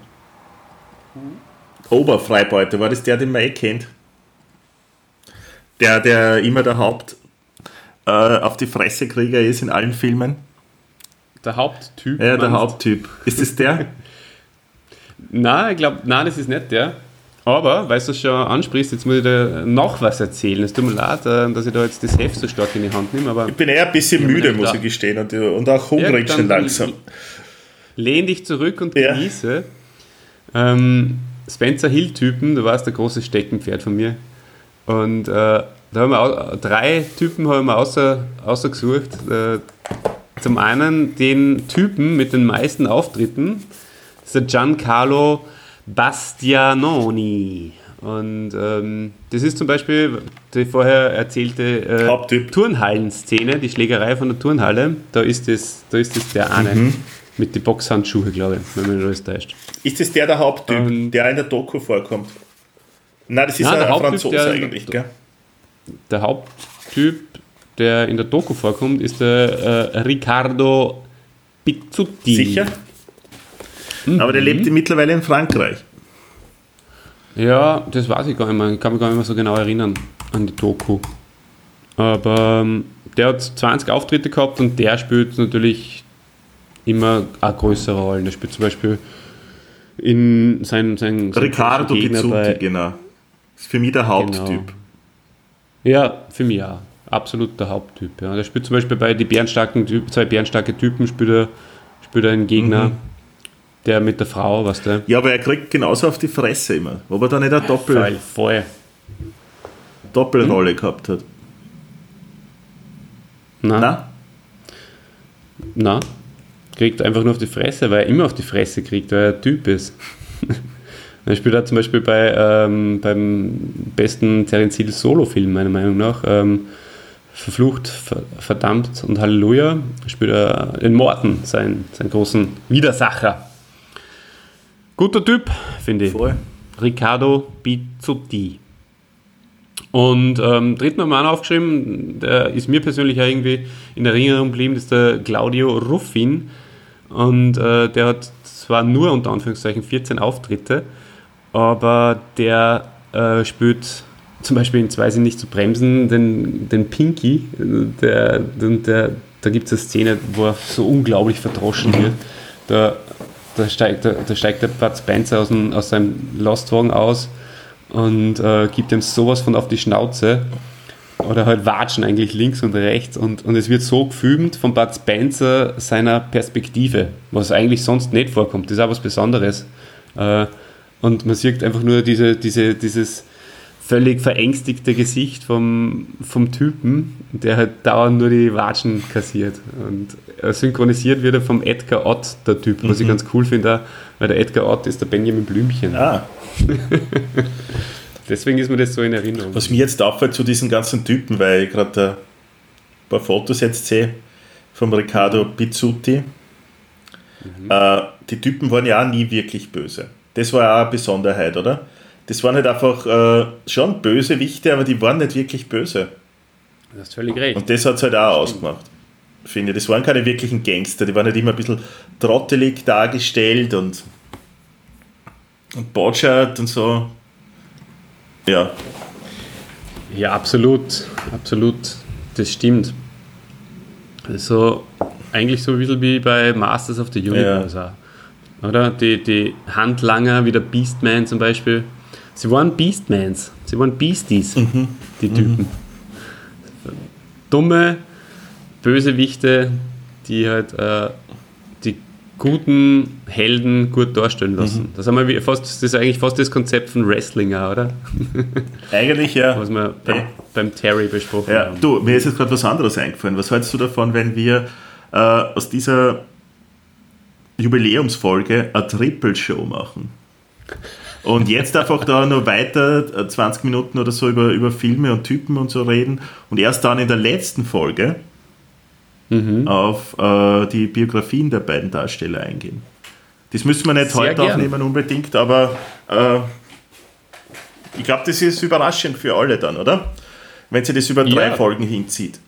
Oberfreibeuter, war das der, den man eh kennt? Der, der immer der Haupt äh, auf die Fressekrieger ist in allen Filmen. Der Haupttyp. Ja, der Haupttyp. Ist das der? [LAUGHS] Nein, ich glaube, nein, das ist nicht der. Aber, weil du es schon ansprichst, jetzt muss ich dir noch was erzählen. Es tut mir leid, äh, dass ich da jetzt das Heft so stark in die Hand nehme, aber Ich bin eher ein bisschen müde, muss ich gestehen, und, und auch hungrig Ja, schon langsam. lehn dich zurück und Ja. genieße. Ähm, Spencer Hill-Typen, du warst der große Steckenpferd von mir. Und äh, da haben wir drei Typen haben wir außer, ausgesucht. Äh, zum einen den Typen mit den meisten Auftritten, das ist der Giancarlo Bastianoni. Und ähm, das ist zum Beispiel die vorher erzählte äh. Turnhallen-Szene, die Schlägerei von der Turnhalle. Da ist das, da ist das der eine Mhm. mit den Boxhandschuhe, glaube ich, wenn man nicht alles täuscht. Ist das der der Haupttyp, Ähm, der in der Doku vorkommt? Nein, das ist Nein, ein der Haupttyp, Franzose eigentlich, gell? Der Haupttyp, der in der Doku vorkommt, ist der äh, Riccardo Pizzutti. Sicher? Aber der Mhm. lebt mittlerweile in Frankreich. Ja, das weiß ich gar nicht mehr. Ich kann mich gar nicht mehr so genau erinnern an die Doku. Aber ähm, der hat 20 Auftritte gehabt und der spielt natürlich immer eine größere Rolle. Der spielt zum Beispiel in sein, sein, sein Riccardo bei- genau. Ist für mich der Haupttyp. Genau. Ja, für mich auch. Absolut der Haupttyp. Ja. Der spielt zum Beispiel bei die bärenstarken Typ, zwei bärenstarke Typen, spielt er, spielt er einen Gegner, Mhm. der mit der Frau, was der. Ja, aber er kriegt genauso auf die Fresse immer. Ob er da nicht eine Doppel, Voll, voll. Doppelrolle Hm? gehabt hat. Na, Na? na, kriegt einfach nur auf die Fresse, weil er immer auf die Fresse kriegt, weil er ein Typ ist. [LAUGHS] er spielt auch zum Beispiel bei, ähm, beim besten Terence Hill Solo-Film, meiner Meinung nach, ähm, verflucht, ver verdammt und Halleluja spielt er den Morten, seinen, seinen großen Widersacher. Guter Typ, finde ich. Voll. Riccardo Bizzotti. Und ähm, dritten auch noch aufgeschrieben, der ist mir persönlich ja irgendwie in Erinnerung geblieben, das ist der Claudio Ruffin. Und äh, der hat zwar nur unter Anführungszeichen 14 Auftritte, aber der äh, spielt zum Beispiel in Zwei sind nicht zu bremsen den, den Pinky. Der, der, da gibt es eine Szene, wo er so unglaublich verdroschen wird. Da, da, steigt, da, da steigt der Bud Spencer aus, dem, aus seinem Lostwagen aus und äh, gibt ihm sowas von auf die Schnauze. Oder halt watschen eigentlich links und rechts und, und es wird so gefilmt von Bud Spencer seiner Perspektive, was eigentlich sonst nicht vorkommt. Das ist auch was Besonderes. Äh, und man sieht einfach nur diese, diese, dieses völlig verängstigte Gesicht vom, vom Typen, der halt dauernd nur die Watschen kassiert. Und äh, synchronisiert wird er vom Edgar Ott, der Typ, was ich ganz cool finde, weil der Edgar Ott ist der Benjamin Blümchen. Ah, [LAUGHS] Deswegen ist mir das so in Erinnerung. was mir jetzt auffällt zu diesen ganzen Typen, weil ich gerade ein paar Fotos jetzt sehe vom Riccardo Pizzuti. Äh, die Typen waren ja auch nie wirklich böse. Das war auch eine Besonderheit, oder? Das waren halt einfach äh, schon Bösewichte, aber die waren nicht wirklich böse. Du hast völlig recht. Und das hat es halt auch ausgemacht. Finde ich. Das waren keine wirklichen Gangster, die waren halt immer ein bisschen trottelig dargestellt und, und botschert und so. Ja, Ja, absolut, absolut, das stimmt. Also eigentlich so ein bisschen wie bei Masters of the Universe auch. Oder? Die, die Handlanger, wie der Beastman zum Beispiel. Sie waren Beastmans, sie waren Beasties, die Typen. Dumme Bösewichte, die halt äh, die guten Helden gut darstellen lassen. Das, haben wir fast, das ist eigentlich fast das Konzept von Wrestling, auch, oder? [LAUGHS] eigentlich ja. Was wir beim, beim Terry besprochen Ja, haben. du, mir ist jetzt gerade was anderes eingefallen. Was hältst du davon, wenn wir äh, aus dieser Jubiläumsfolge eine Triple-Show machen? Und jetzt einfach da noch weiter äh, 20 Minuten oder so über, über Filme und Typen und so reden und erst dann in der letzten Folge Mhm. auf äh, die Biografien der beiden Darsteller eingehen. Das müssen wir nicht Sehr heute gern. aufnehmen unbedingt, aber äh, ich glaube, das ist überraschend für alle dann, oder? Wenn sie das über drei Ja. Folgen hinzieht.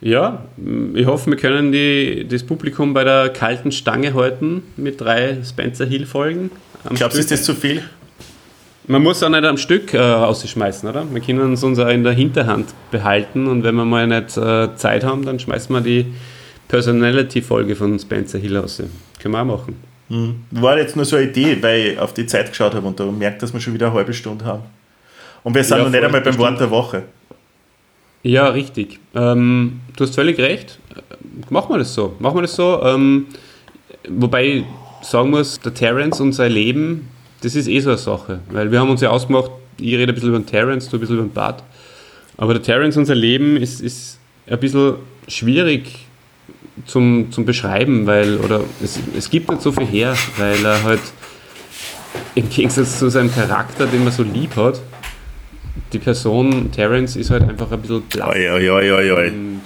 Ja, ich hoffe, wir können die, das Publikum bei der kalten Stange halten mit drei Spencer Hill-Folgen. Glaubst du, ist das zu viel? Man muss auch nicht am Stück äh, rausschmeißen, oder? Wir können uns uns auch in der Hinterhand behalten und wenn wir mal nicht äh, Zeit haben, dann schmeißen wir die Personality-Folge von Spencer Hill raus. Können wir auch machen. War jetzt nur so eine Idee, weil ich auf die Zeit geschaut habe und da merkt, dass wir schon wieder eine halbe Stunde haben. Und wir sind Ja, noch nicht einmal beim bestimmt. Wort der Woche. Ja, richtig. Ähm, du hast völlig recht. Äh, Machen wir das so. Machen wir das so. Ähm, wobei ich sagen muss, der Terence und sein Leben, das ist eh so eine Sache. Weil wir haben uns ja ausgemacht, ich rede ein bisschen über den Terence, du ein bisschen über den Bart. Aber der Terence und sein Leben ist, ist ein bisschen schwierig zum, zum Beschreiben, weil, oder es, es gibt nicht so viel her, weil er halt im Gegensatz zu seinem Charakter, den man so lieb hat, die Person Terence ist halt einfach ein bisschen blass. Oi, oi, oi, oi. Und,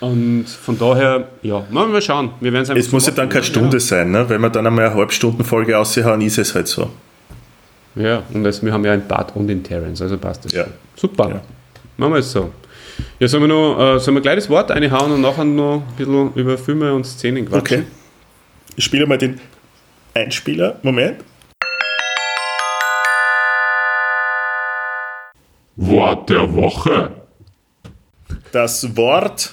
und von daher, ja, mal mal schauen. Wir werden es muss ja dann keine? Stunde sein, ne? Wenn wir dann einmal eine Halbstundenfolge aushauen, ist es halt so. Ja, ja und das, wir haben ja einen Bart und den Terence, also passt das. Ja. Super. Ja. Machen wir es so. Ja, sollen wir, noch, äh, sollen wir gleich das Wort reinhauen und nachher noch ein bisschen über Filme und Szenen quatschen? Okay. Ich spiele mal den Einspieler. Moment. Wort der Woche. Das Wort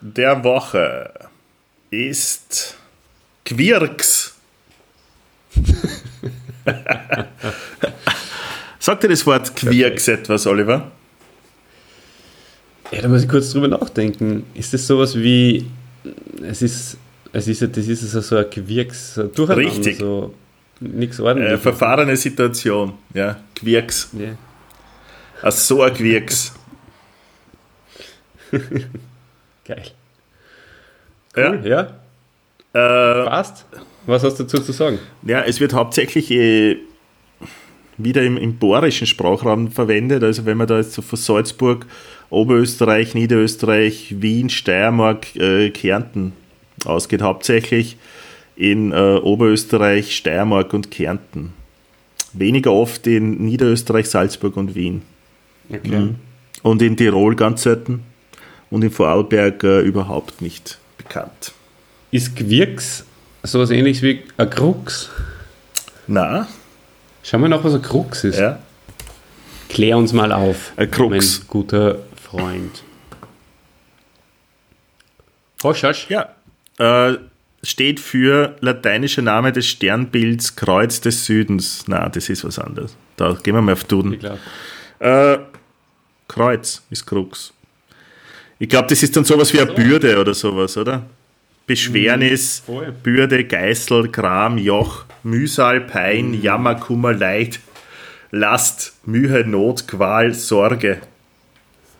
der Woche ist Quirks. [LAUGHS] Sagt dir das Wort Quirks etwas, Oliver? Ja, da muss ich kurz drüber nachdenken. Ist das sowas wie, es ist, es ist, das ist so so ein so Durcheinander, Richtig. so nichts Äh, ordentliches. verfahrene Situation. Ja, Quirks. ja. Ein Quirks. Geil. Ja, Ja, äh, passt. Was hast du dazu zu sagen? ja, es wird hauptsächlich äh, wieder im, im bohrischen Sprachraum verwendet. Also wenn man da jetzt so von Salzburg, Oberösterreich, Niederösterreich, Wien, Steiermark, äh, Kärnten ausgeht, hauptsächlich in äh, Oberösterreich, Steiermark und Kärnten. Weniger oft in Niederösterreich, Salzburg und Wien. Okay. Und in Tirol ganz selten und in Vorarlberg äh, überhaupt nicht bekannt. Ist Gewirks sowas ähnliches wie ein Krux? Na, Schauen wir nach, was ein Krux ist. ja. Klär uns mal auf. Ein Krux. Mein guter Freund. Hosch, hosch. Ja. Äh, steht für lateinischer Name des Sternbilds Kreuz des Südens. Na, das ist was anderes. Da gehen wir mal auf Duden. Äh, Kreuz ist Krux. Ich glaube, das ist dann sowas wie eine Bürde oder sowas, oder? Beschwernis, Mhm, voll. Bürde, Geißel, Gram, Joch, Mühsal, Pein, Mhm. Jammer, Kummer, Leid, Last, Mühe, Not, Qual, Sorge.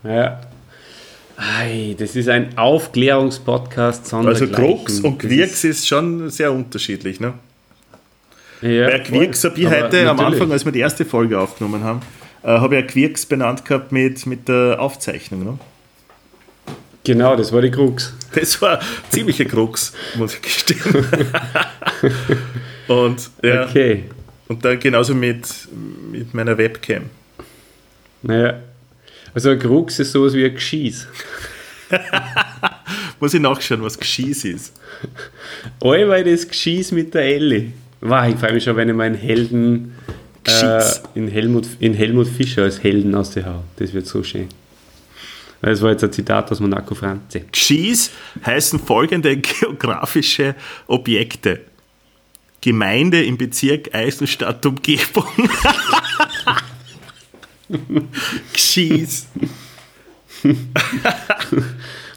Ja. Ei, das ist ein Aufklärungspodcast Also. Krux und Quirks ist schon sehr unterschiedlich, ne? Ja, Bei Quirks habe ich heute am. Anfang, als wir die erste Folge aufgenommen haben, äh, habe ich ja Quirks benannt gehabt mit, mit der Aufzeichnung. Ne? Genau, das war die Krux. Das war ziemliche Krux, muss ich gestehen. [LAUGHS] und, ja, Okay. und dann genauso mit, mit meiner Webcam. Naja. Also ein Krux ist sowas wie ein Geschieß. [LAUGHS] Muss ich nachschauen, was Geschieß ist. Allweil das Geschieß mit der Elli. Wow, ich freue mich schon, wenn ich meinen Helden äh, in, Helmut, in Helmut Fischer als Helden aus der Hau. Das wird so schön. Das war jetzt ein Zitat aus Monaco Franzi. Geschieß heißen folgende geografische Objekte. Gemeinde im Bezirk Eisenstadt Umgebung. [LAUGHS] Geschieß. [LAUGHS]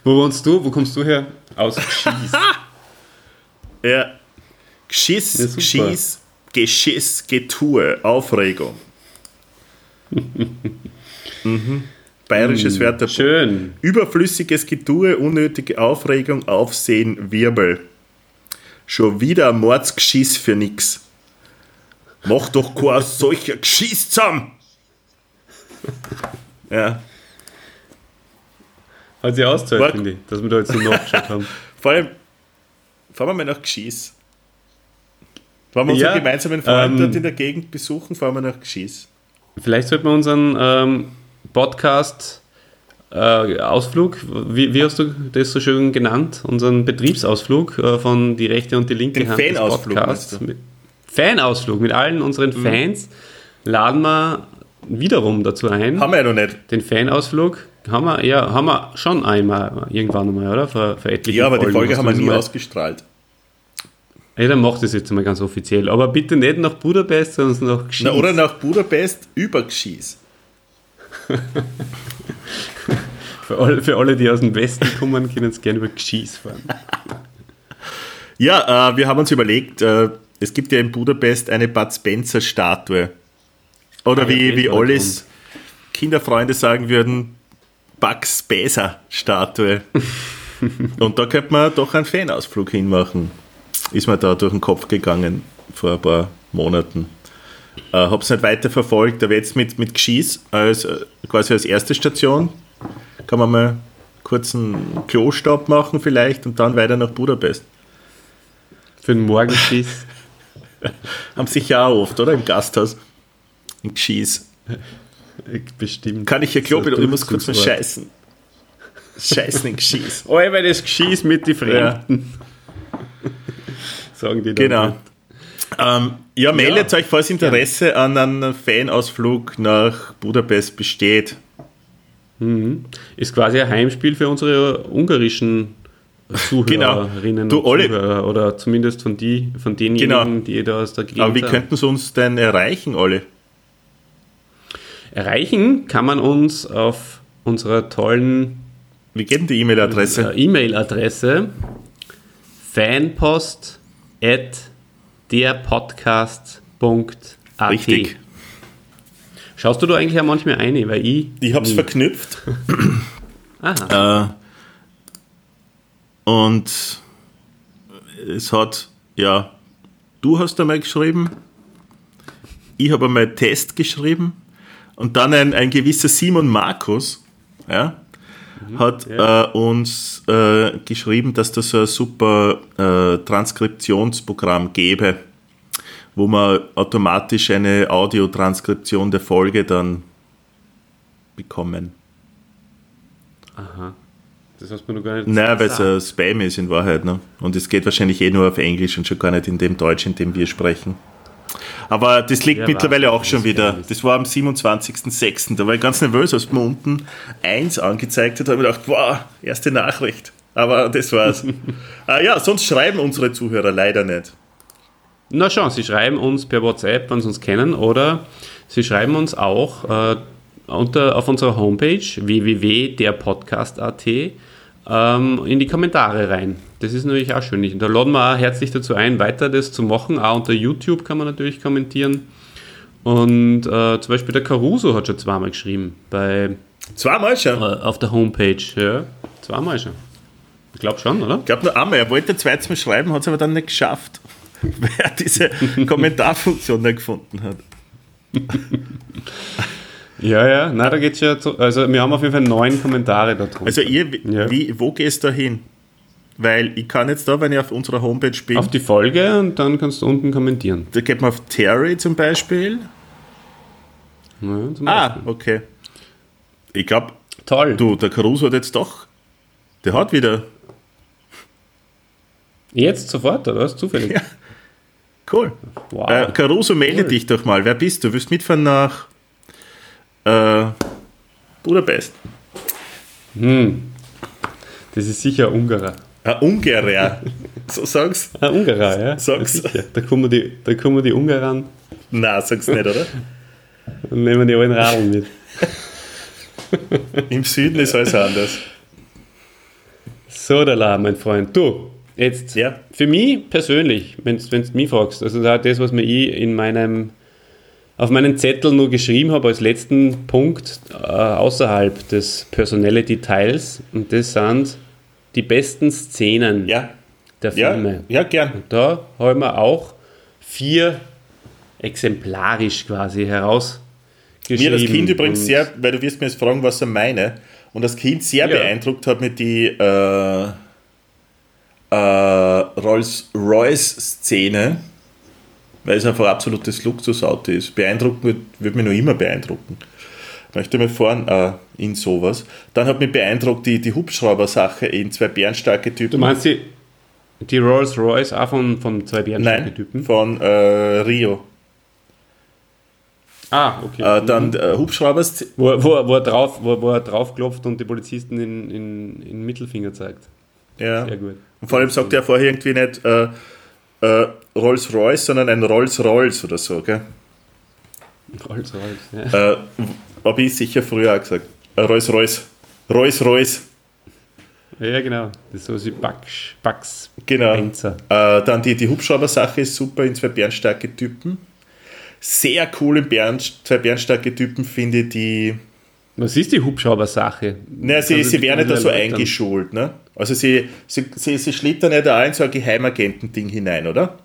Wo wohnst du? Wo kommst du her? Aus Geschieß. [LAUGHS] Ja. Geschiss, Ja, super. Geschiss, Getue, Aufregung. [LAUGHS] mhm. Bayerisches Wörterbuch. Schön. Überflüssiges Getue, unnötige Aufregung, Aufsehen, Wirbel. Schon wieder ein Mordsgeschiss für nix. Mach doch kein [LAUGHS] solcher Geschiss zusammen. [LAUGHS] Ja, Hat sie ausgezahlt, finde ich, dass wir da jetzt so nachgeschaut haben. vor allem, fahren wir mal nach Geschiss. Wenn wir unseren Ja, gemeinsamen Freund ähm, dort in der Gegend besuchen, fahren wir nach Geschiss. Vielleicht sollten wir unseren ähm, Podcast äh, Ausflug, wie, wie hast du das so schön genannt? Unseren Betriebsausflug äh, von die rechte und die linke Den Hand des Fanausflug, Podcasts. du? Mit, Fanausflug mit allen unseren Fans laden wir wiederum dazu ein. Haben wir ja noch nicht. Den Fanausflug haben wir, ja, haben wir schon einmal irgendwann einmal, oder? Vor, vor etlichen Ja, aber die Folgen Folge hast haben wir nie mal- ausgestrahlt. Ja, dann mach das jetzt mal ganz offiziell. Aber bitte nicht nach Budapest, sondern nach Geschieß. Na, oder nach Budapest über Geschieß. [LAUGHS] für, alle, für alle, die aus dem Westen kommen, können es gerne über Geschieß fahren. [LAUGHS] Ja, äh, wir haben uns überlegt, äh, es gibt ja in Budapest eine Bud Spencer Statue. Oder Ah, wie, wie Ollis Kinderfreunde sagen würden, Bugs Späser Statue. [LAUGHS] Und da könnte man doch einen Fanausflug hinmachen. Ist mir da durch den Kopf gegangen vor ein paar Monaten. Äh, hab's nicht weiter verfolgt, aber jetzt mit, mit Geschieß als, äh, quasi als erste Station kann man mal kurz einen Klostopp machen vielleicht und dann weiter nach Budapest. Für den Morgenschieß. [LAUGHS] Haben sicher auch oft, oder? Im Gasthaus. Im Geschieß. Bestimmt. Kann ich hier Klo So ein Ich muss kurz mal scheißen. Scheißen in Geschieß. Oh, [LAUGHS] weil das Geschieß mit die Fremden. Sagen die da. Genau. Ähm, ja, meldet euch, falls Interesse an einem Fanausflug nach Budapest besteht. Ist quasi ein Heimspiel für unsere ungarischen Zuhörerinnen Genau. Du, und Zuhörer. Oder zumindest von, die, von denjenigen, Genau. die da aus der Gegend Aber wie könnten sie uns denn erreichen, alle? Erreichen kann man uns auf unserer tollen Wie geht denn die E-Mail-Adresse? äh, E-Mail-Adresse fanpost at derpodcast.at. Richtig. Schaust du da eigentlich auch manchmal ein, weil ich. Ich habe es verknüpft. [COUGHS] Aha. Äh, und es hat, ja, du hast einmal geschrieben, ich habe einmal Test geschrieben und dann ein, ein gewisser Simon Markus ja, hat Äh, uns äh, geschrieben, dass das ein super äh, Transkriptionsprogramm gäbe, wo man automatisch eine Audiotranskription der Folge dann bekommen. Das hast du mir noch gar nicht Nein, weil es ein Spam ist in Wahrheit. Ne? Und es geht wahrscheinlich eh nur auf Englisch und schon gar nicht in dem Deutsch, in dem wir sprechen. Aber das liegt Wer mittlerweile auch schon wieder. Das war am 27.06. Da war ich ganz nervös, als mir unten 1 angezeigt hat, habe ich gedacht, wow, erste Nachricht. Aber das war's. [LAUGHS] ah, ja, sonst schreiben unsere Zuhörer leider nicht. Na schon, Sie schreiben uns per WhatsApp, wenn Sie uns kennen, oder Sie schreiben uns auch äh, unter, auf unserer Homepage www.derpodcast.at ähm, in die Kommentare rein. Das ist natürlich auch schön. Da laden wir auch herzlich dazu ein, weiter das zu machen. Auch unter YouTube kann man natürlich kommentieren. Und äh, zum Beispiel der Caruso hat schon zweimal geschrieben bei, Zweimal schon. äh, auf der Homepage. Ja, zweimal schon. Ich glaube schon, oder? Ich glaube nur einmal. Er wollte zweites Mal schreiben, hat es aber dann nicht geschafft, [LAUGHS] weil er diese [LAUGHS] Kommentarfunktion nicht gefunden hat. [LAUGHS] Ja, ja, na, da geht's ja zu, also wir haben auf jeden Fall neun Kommentare da drunter. Also ihr, Ja. wie, wo gehst du hin? Weil ich kann jetzt da, wenn ich auf unserer Homepage bin, auf die Folge und dann kannst du unten kommentieren. da geht man auf Terry zum Beispiel. Ja, zum Ah, Beispiel. okay. Ich glaube, Toll. du, der Caruso hat jetzt doch, der hat wieder, Jetzt sofort, oder was? Zufällig. [LAUGHS] Ja. cool. Wow. Äh, Caruso, melde Cool. dich doch mal. Wer bist du? Willst mitfahren nach äh, Budapest? Das ist sicher ein Ungarer. Ein Ungarer. so sag's. Ein Ungarer, ja? Sag's. Ja. Da kommen die, da kommen die Ungarer an Nein, sag's nicht, oder? und nehmen die alten Radeln mit. Im Süden ist alles anders. So, da la, mein Freund. Du, jetzt Ja. für mich persönlich, wenn du mich fragst, also da das, was mir ich in meinem auf meinen Zettel nur geschrieben habe als letzten Punkt äh, außerhalb des Personality-Teils und das sind die besten Szenen Ja, der ja, Filme. ja, gern. Da haben wir auch vier exemplarisch quasi herausgeschrieben. Mir das Kind übrigens Und- sehr, weil du wirst mir jetzt fragen, was er meine, und das Kind sehr Ja. beeindruckt hat mit die äh, äh, Rolls-Royce-Szene, weil es einfach ein absolutes Luxusauto ist. Beeindrucken wird, wird mich noch immer beeindrucken. Ich möchte mal fahren äh, in sowas. Dann hat mich beeindruckt die, die Hubschrauber-Sache in zwei bärenstarke Typen. Du meinst die, die Rolls Royce auch von, von zwei Nein, Bärentypen? von äh, Rio. Ah, okay. Äh, dann äh, Hubschrauber wo, wo, wo, er drauf, wo, wo er drauf klopft und die Polizisten in, in, in Mittelfinger zeigt. ja. Sehr gut. Und vor allem sagt er vorher irgendwie nicht äh, äh, Rolls-Royce, sondern ein Rolls-Rolls oder so, gell? Rolls Royce, ja. Äh, Habe ich sicher früher auch gesagt. Äh, Rolls-Royce. Rolls-Royce. Ja, genau. Das ist so wie Bugs, Bugs Genau. Äh, dann die, die Hubschrauber-Sache ist super in zwei bärenstarke Typen. Sehr cool in Bären, zwei bärenstarke Typen finde ich die. Was ist die Hubschrauber-Sache? Naja, sie, sie werden nicht da so eingeschult, ne? Also sie, sie, sie, sie schlittern nicht da in so ein Geheimagenten-Ding hinein, oder?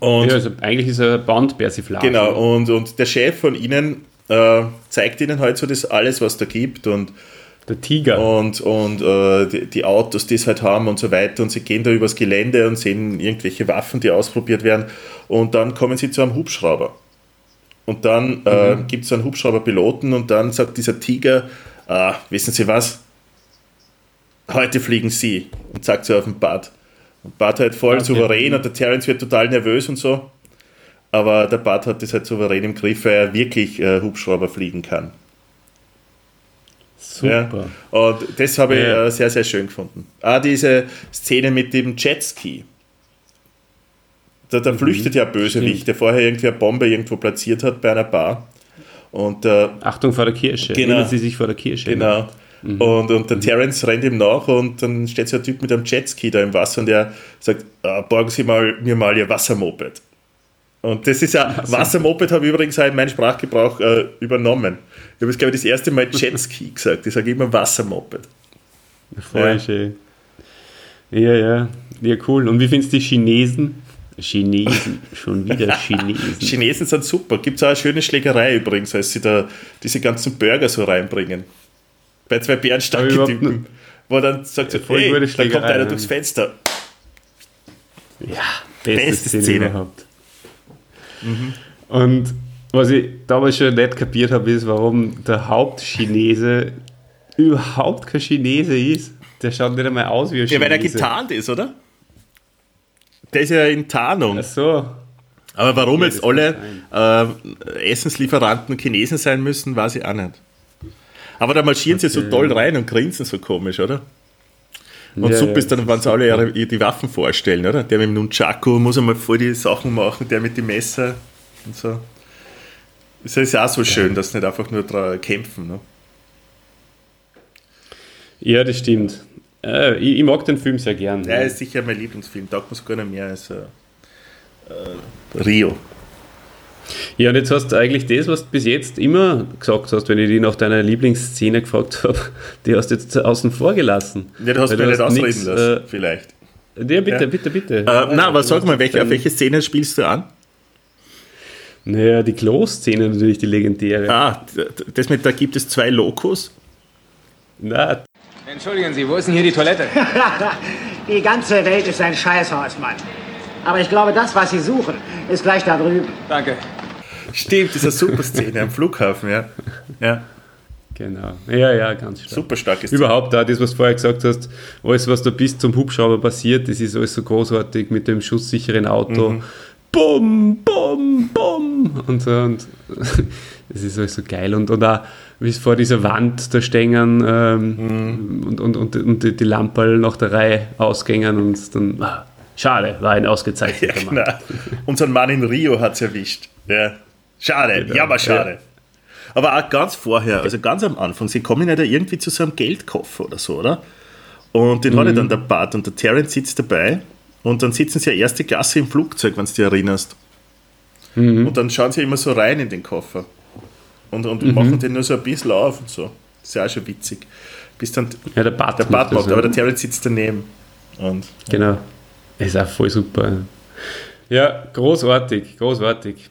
Und Ja, also eigentlich ist er Bandpersiflage. Genau, und, und der Chef von ihnen äh, zeigt ihnen halt so das alles, was da gibt und, Der Tiger. und, und äh, die, die Autos, die es halt haben und so weiter. Und sie gehen da übers Gelände und sehen irgendwelche Waffen, die ausprobiert werden. Und dann kommen sie zu einem Hubschrauber. Und dann äh, gibt es einen Hubschrauberpiloten und dann sagt dieser Tiger, ah, wissen Sie was? Heute fliegen Sie. Und sagt sie auf den Bart. Und Bart halt voll Okay. souverän und der Terence wird total nervös und so. Aber der Bart hat das halt souverän im Griff, weil er wirklich äh, Hubschrauber fliegen kann. Super. Ja. Und das habe ich Ja. äh, sehr, sehr schön gefunden. Auch diese Szene mit dem Jetski. Da, Mhm. da flüchtet ja Bösewicht, der vorher irgendwie eine Bombe irgendwo platziert hat bei einer Bar. Und äh, Achtung vor der Kirsche. Genau. Nehmen Sie sich vor der Kirsche. Genau. Und, und der Terence rennt ihm nach und dann steht so ein Typ mit einem Jetski da im Wasser und der sagt, ah, borgen Sie mal, mir mal Ihr Wassermoped. Und das ist ja, [LAUGHS] Wassermoped habe ich übrigens auch in meinen Sprachgebrauch äh, übernommen. Ich habe jetzt, glaube ich, das erste Mal Jetski [LAUGHS] gesagt. Ich sage immer Wassermoped. Voll Ja. schön. Ja, ja. Ja, cool. Und wie findest du die Chinesen? Chinesen, schon wieder [LAUGHS] Chinesen. Chinesen sind super. Gibt es auch eine schöne Schlägerei übrigens, als sie da diese ganzen Burger so reinbringen. Bei zwei bärenstarken Typen. Wo dann sagt sie, voll hey, gute da kommt einer durchs Fenster. Ja, beste, Beste Szene, Szene. überhaupt. Und was ich damals schon nicht kapiert habe, ist, warum der Hauptchinese überhaupt kein Chinese ist. Der schaut nicht einmal aus wie ein Ja, weil er Chinese. getarnt ist, oder? Der ist ja in Tarnung. Ach so. Aber warum Ja, jetzt alle äh, Essenslieferanten Chinesen sein müssen, weiß ich auch nicht. Aber da marschieren sie so toll rein und grinsen so komisch, oder? Und Ja, super ja, ist dann, wenn sie alle ihre, die Waffen vorstellen, oder? Der mit dem Nunchaku muss einmal voll die Sachen machen, der mit dem Messer und so. Das ist ja auch so schön, dass sie nicht einfach nur kämpfen. Ne? Ja, das stimmt. Äh, ich, ich mag den Film sehr gern. Der ist sicher mein Lieblingsfilm, taugt mir sogar noch mehr als äh, äh, Rio. Ja, und jetzt hast du eigentlich das, was du bis jetzt immer gesagt hast, wenn ich dich nach deiner Lieblingsszene gefragt habe, [LAUGHS] die hast du jetzt außen vor gelassen. Ja, du hast Weil mich nicht ausreden nix, lassen, vielleicht. Äh, ja, bitte, Ja. bitte, bitte. Äh, nein, aber Du sag mal, welche, auf welche Szene spielst du an? Naja, die Klo-Szene natürlich, die legendäre. Ah, das mit, da gibt es zwei Lokos. Na, Entschuldigen Sie, wo ist denn hier die Toilette? [LAUGHS] Die ganze Welt ist ein Scheißhaus, Mann. Aber ich glaube, das, was Sie suchen, ist gleich da drüben. Danke. Stimmt, diese super Szene am Flughafen, ja. Ja, genau. Ja, ja, ganz stark. super starke Szene. Überhaupt da, das, was du vorher gesagt hast, alles, was da bis zum Hubschrauber passiert, das ist alles so großartig mit dem schusssicheren Auto. Mhm. Bum, bum, bum. Und so. Und [LAUGHS] das ist alles so geil. Und, und auch, wie es vor dieser Wand da stehen ähm, Mhm. und, und, und, und die, die Lamperl nach der Reihe ausgängen und dann. Ah, schade, war ein Ja, ausgezeichneter Mann. genau. Unseren Mann in Rio hat es erwischt. Ja. Schade, Genau. ja, aber schade. Aber auch ganz vorher, also ganz am Anfang, sie kommen ja da irgendwie zu so einem Geldkoffer oder so, oder? Und den hat ja dann der Bart und der Terrence sitzt dabei und dann sitzen sie ja erste Klasse im Flugzeug, wenn du dich erinnerst. Und dann schauen sie immer so rein in den Koffer und, und machen den nur so ein bisschen auf und so. Das ist ja auch schon witzig. Bis dann Ja, der Bart der Bart macht das, macht, aber ja. der Terrence sitzt daneben. Und Genau. Ist auch voll super. Ja, großartig, großartig.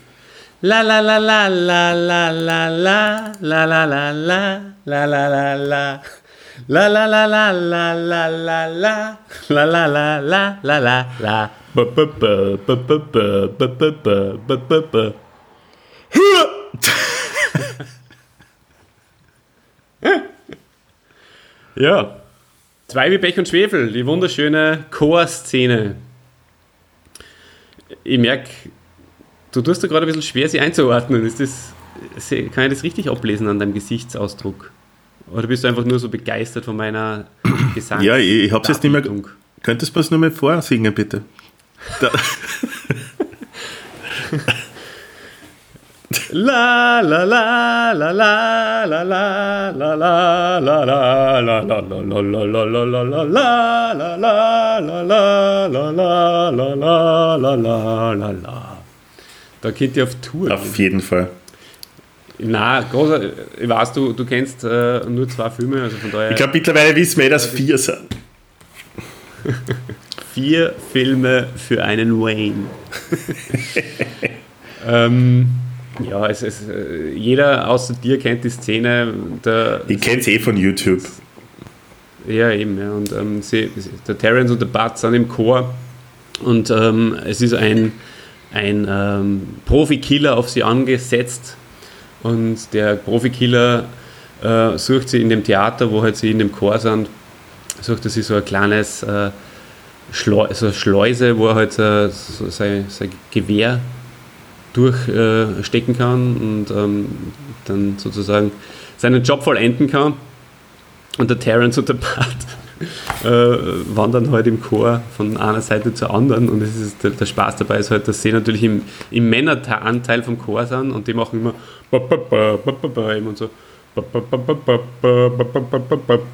la La la la la la la la la la la la la la la la la La la la la la la la la la la la la la la la ba ba ba ba ba ba ba ba ba ba ba Ja. Zwei wie Pech und Schwefel, die wunderschöne Chorszene. Ich merke, du tust da gerade ein bisschen schwer, sie einzuordnen. Ist das, kann ich das richtig ablesen an deinem Gesichtsausdruck? Oder bist du einfach nur so begeistert von meiner Gesangs Ja, ich, ich hab's jetzt nicht mehr. Könntest du es nur mal vorsingen, bitte? Da, La la la la la la la la la la la la la la la la la Da könnt ihr auf Tour. auf jeden Fall. Na, großer, ich weiß, du, du kennst äh, nur zwei Filme, also von daher Ich glaube, mittlerweile wissen wir, eh, dass vier sind. [LAUGHS] vier Filme für einen Wayne. [LAUGHS] ähm, ja, es, es, äh, jeder außer dir kennt die Szene. Der, Ich kenne es eh von YouTube. Ja, eben. Ja. Und ähm, sie, der Terence und der Bart sind im Chor und ähm, es ist ein, ein ähm, Profikiller auf sie angesetzt und der Profikiller äh, sucht sie in dem Theater, wo halt sie in dem Chor sind, sucht sich so ein kleines äh, Schleu so Schleuse, wo er halt äh, so sein, sein Gewehr durchstecken äh, kann und ähm, dann sozusagen seinen Job vollenden kann. Und der Terence und der Bart äh, wandern halt im Chor von einer Seite zur anderen und es ist, der, der Spaß dabei ist halt, dass sie natürlich im, im Männeranteil vom Chor sind und die machen immer und so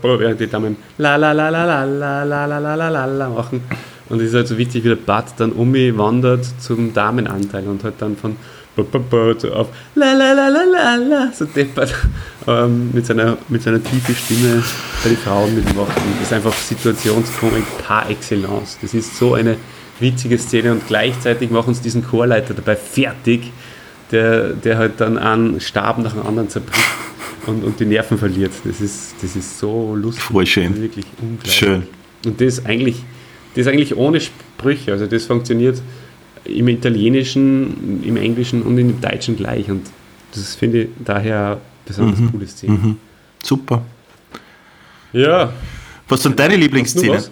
während die Damen la machen. Und es ist halt so wichtig, wie der Bart dann umwandert zum Damenanteil und halt dann von auf la la la la la la so deppert ähm, mit, seiner, mit seiner tiefen Stimme bei den Frauen mitmacht. Das ist einfach Situationskomik par excellence. Das ist so eine witzige Szene und gleichzeitig machen uns diesen Chorleiter dabei fertig, der, der halt dann einen Stab nach dem anderen zerbricht und, und die Nerven verliert. Das ist, das ist so lustig. Voll schön. Wirklich unglaublich. Schön. Und das eigentlich, das eigentlich ohne Sprüche. Also das funktioniert im Italienischen, im Englischen und im Deutschen gleich. Und das finde ich daher eine besonders Mhm. coole Szene. Mhm. Super. Ja. Was sind deine Lieblingsszenen?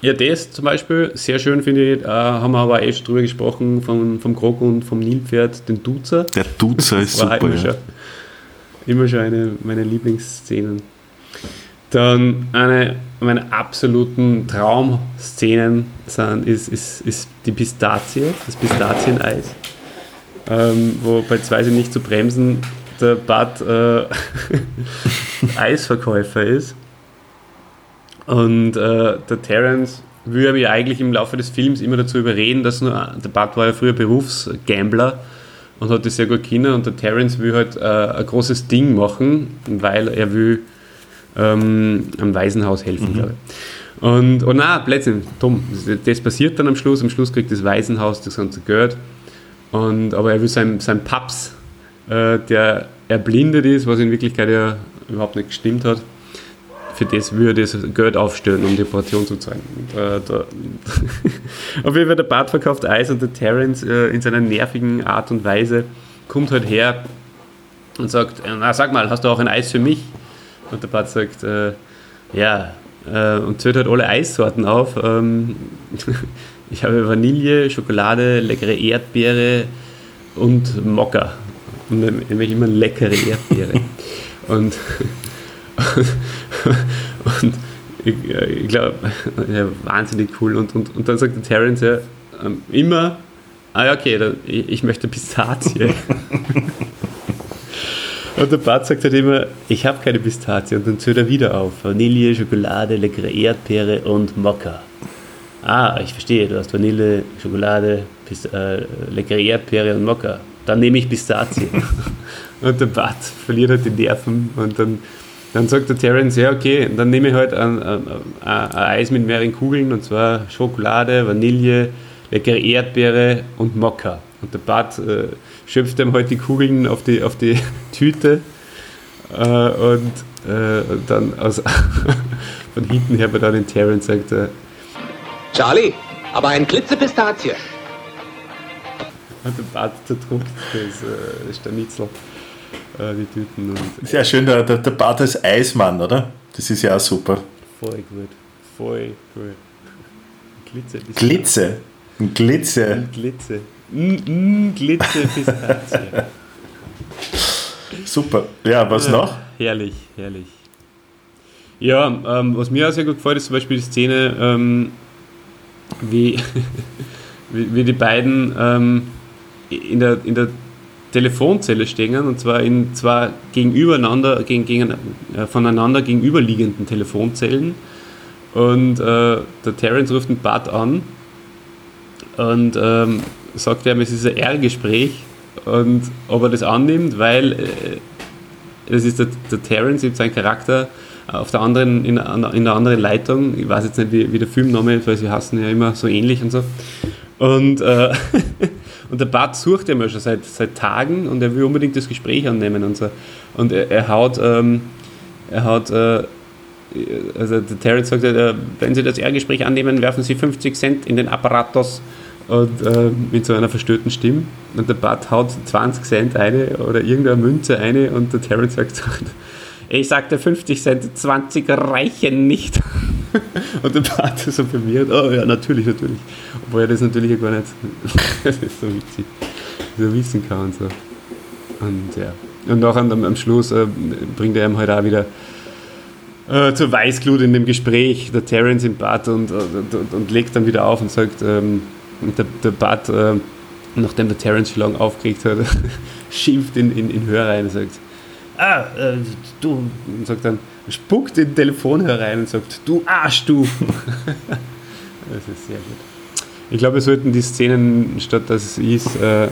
Ja, das zum Beispiel, sehr schön finde ich, äh, haben wir aber eh schon drüber gesprochen, vom, vom Krog und vom Nilpferd, den Duzer. Der Duzer ist super. immer, Ja. schon, immer schon eine meiner Lieblingsszenen. Dann eine meiner absoluten Traumszenen sind, ist, ist, ist die Pistazie, das Pistazieneis, ähm, wo bei zwei sind nicht zu bremsen der Bud äh, [LAUGHS] Eisverkäufer ist. Und äh, der Terence will mich eigentlich im Laufe des Films immer dazu überreden, dass nur, der Bud war ja früher Berufsgambler und hat das sehr gut kennen und der Terence will halt äh, ein großes Ding machen, weil er will ähm, am Waisenhaus helfen, glaube ich. Und, und nein, plötzlich, dumm, das, passiert dann am Schluss, am Schluss kriegt das Waisenhaus das ganze Geld und, aber er will sein Paps, äh, der erblindet ist, was in Wirklichkeit ja überhaupt nicht gestimmt hat, für das würde das Geld aufstellen, um die Operation zu zahlen. Und, äh, da, [LAUGHS] auf jeden Fall, der Bart verkauft Eis und der Terence äh, in seiner nervigen Art und Weise kommt halt her und sagt, äh, na sag mal, hast du auch ein Eis für mich? Und der Bart sagt, äh, ja, äh, und zählt halt alle Eissorten auf. Ähm, [LAUGHS] ich habe Vanille, Schokolade, leckere Erdbeere und Mokka. Und dann nämlich immer leckere Erdbeere. [LAUGHS] und [LAUGHS] und ich, äh, ich glaube, ja, wahnsinnig cool. Und, und, und dann sagt der Terence ja ähm, immer, ah ja, okay, dann, ich, ich möchte Pistazie. Und der Bart sagt halt immer, ich habe keine Pistazie. Und dann zählt er wieder auf. Vanille, Schokolade, leckere Erdbeere und Mokka. Ah, ich verstehe, du hast Vanille, Schokolade, Pist äh, leckere Erdbeere und Mokka. Dann nehme ich Pistazie. [LAUGHS] und der Bart verliert halt die Nerven und dann dann sagt der Terence, ja okay, dann nehme ich halt ein, ein, ein Eis mit mehreren Kugeln und zwar Schokolade, Vanille, leckere Erdbeere und Mokka. Und der Bart äh, schöpft ihm halt die Kugeln auf die, auf die [LAUGHS] Tüte äh, und, äh, und dann aus, [LAUGHS] von hinten her bei dann den Terence sagt er, Charlie, aber ein Glitzepistazie. und der Bart zerdruckt das, äh, Stanitzel, äh, die Tüten. Und Sehr schön, der, der, der Bart als Eismann, oder? Das ist ja auch super. Voll gut. Voll gut. Glitze. Glitze. Ein Glitze. Glitze. Mm, mm, Glitze Pistazie. [LAUGHS] Super. Ja, was noch? Herrlich, herrlich. Ja, ähm, was mir auch sehr gut gefällt, ist zum Beispiel die Szene, ähm, wie, [LAUGHS] wie, wie die beiden ähm, in, der, in der Telefonzelle stehen, und zwar in zwei gegenübereinander, gegen, gegen, äh, voneinander gegenüberliegenden Telefonzellen. Und äh, der Terence ruft den Bart an und ähm, sagt ihm, es ist ein R-Gespräch und ob er das annimmt, weil äh, das ist der, der Terence, gibt sein Charakter auf der anderen, in, in der anderen Leitung. Ich weiß jetzt nicht, wie, wie der Filmname ist, weil sie hassen ja immer so ähnlich und so. Und, äh, [LAUGHS] und der Bart sucht ihn ja schon seit, seit Tagen und er will unbedingt das Gespräch annehmen und so. Und er, er haut, ähm, er haut, äh, also der Terence sagt, äh, wenn Sie das R-Gespräch annehmen, werfen Sie 50 Cent in den Apparatus und äh, mit so einer verstöhnten Stimme. Und der Bart haut 20 Cent eine oder irgendeine Münze eine und der Terence sagt, [LAUGHS] ich sagte 50 Cent, 20 reichen nicht. [LAUGHS] Und der Bart ist so verwirrt, oh ja, natürlich, natürlich. Obwohl er das natürlich ja gar nicht [LAUGHS] so witzig, so wissen kann und so. Und ja. Und auch am, am Schluss äh, bringt er ihm halt auch wieder äh, zur Weißglut in dem Gespräch, der Terence im Bad und, und, und, und legt dann wieder auf und sagt, ähm, der, der Bad, äh, nachdem der Terence schon lange aufgeregt hat, [LAUGHS] schimpft in, in, in Hör rein und sagt, ah, äh, du, und sagt dann, spuckt in den Telefonhörer rein und sagt, du Arsch, du. [LAUGHS] das ist sehr gut. Ich glaube, wir sollten die Szenen, statt dass es äh,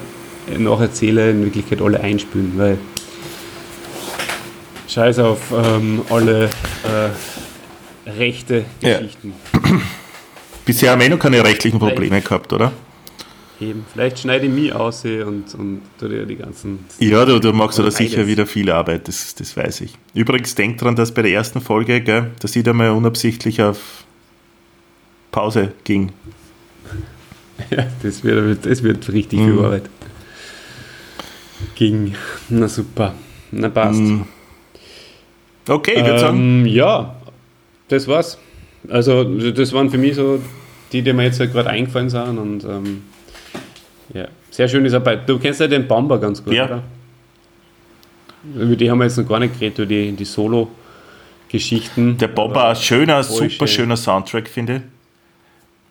nacherzähle, in Wirklichkeit alle einspülen, weil Scheiß auf ähm, alle äh, rechte Ja. Bisher haben wir eh noch keine rechtlichen Probleme gehabt, oder? Eben. Vielleicht schneide ich mich aus und, und tu dir die ganzen. Ja, du, du machst da sicher wieder viel Arbeit, das, das weiß ich. Übrigens, denk dran, dass bei der ersten Folge, gell, dass ich da mal unabsichtlich auf Pause ging. [LAUGHS] Ja, das wird, das wird richtig Mhm. viel Arbeit. Ging. Na super. Na passt. Mhm. Okay, ich würde sagen, Ähm, ja, das war's. Also, das waren für mich so die, die mir jetzt halt gerade eingefallen sind. Und ähm, ja, sehr schön ist dabei. Du kennst ja den Bamba ganz gut, Ja. oder? Über die haben wir jetzt noch gar nicht geredet, über die, die Solo-Geschichten. der Bomber, ein schöner, super schön. schöner Soundtrack, finde ich.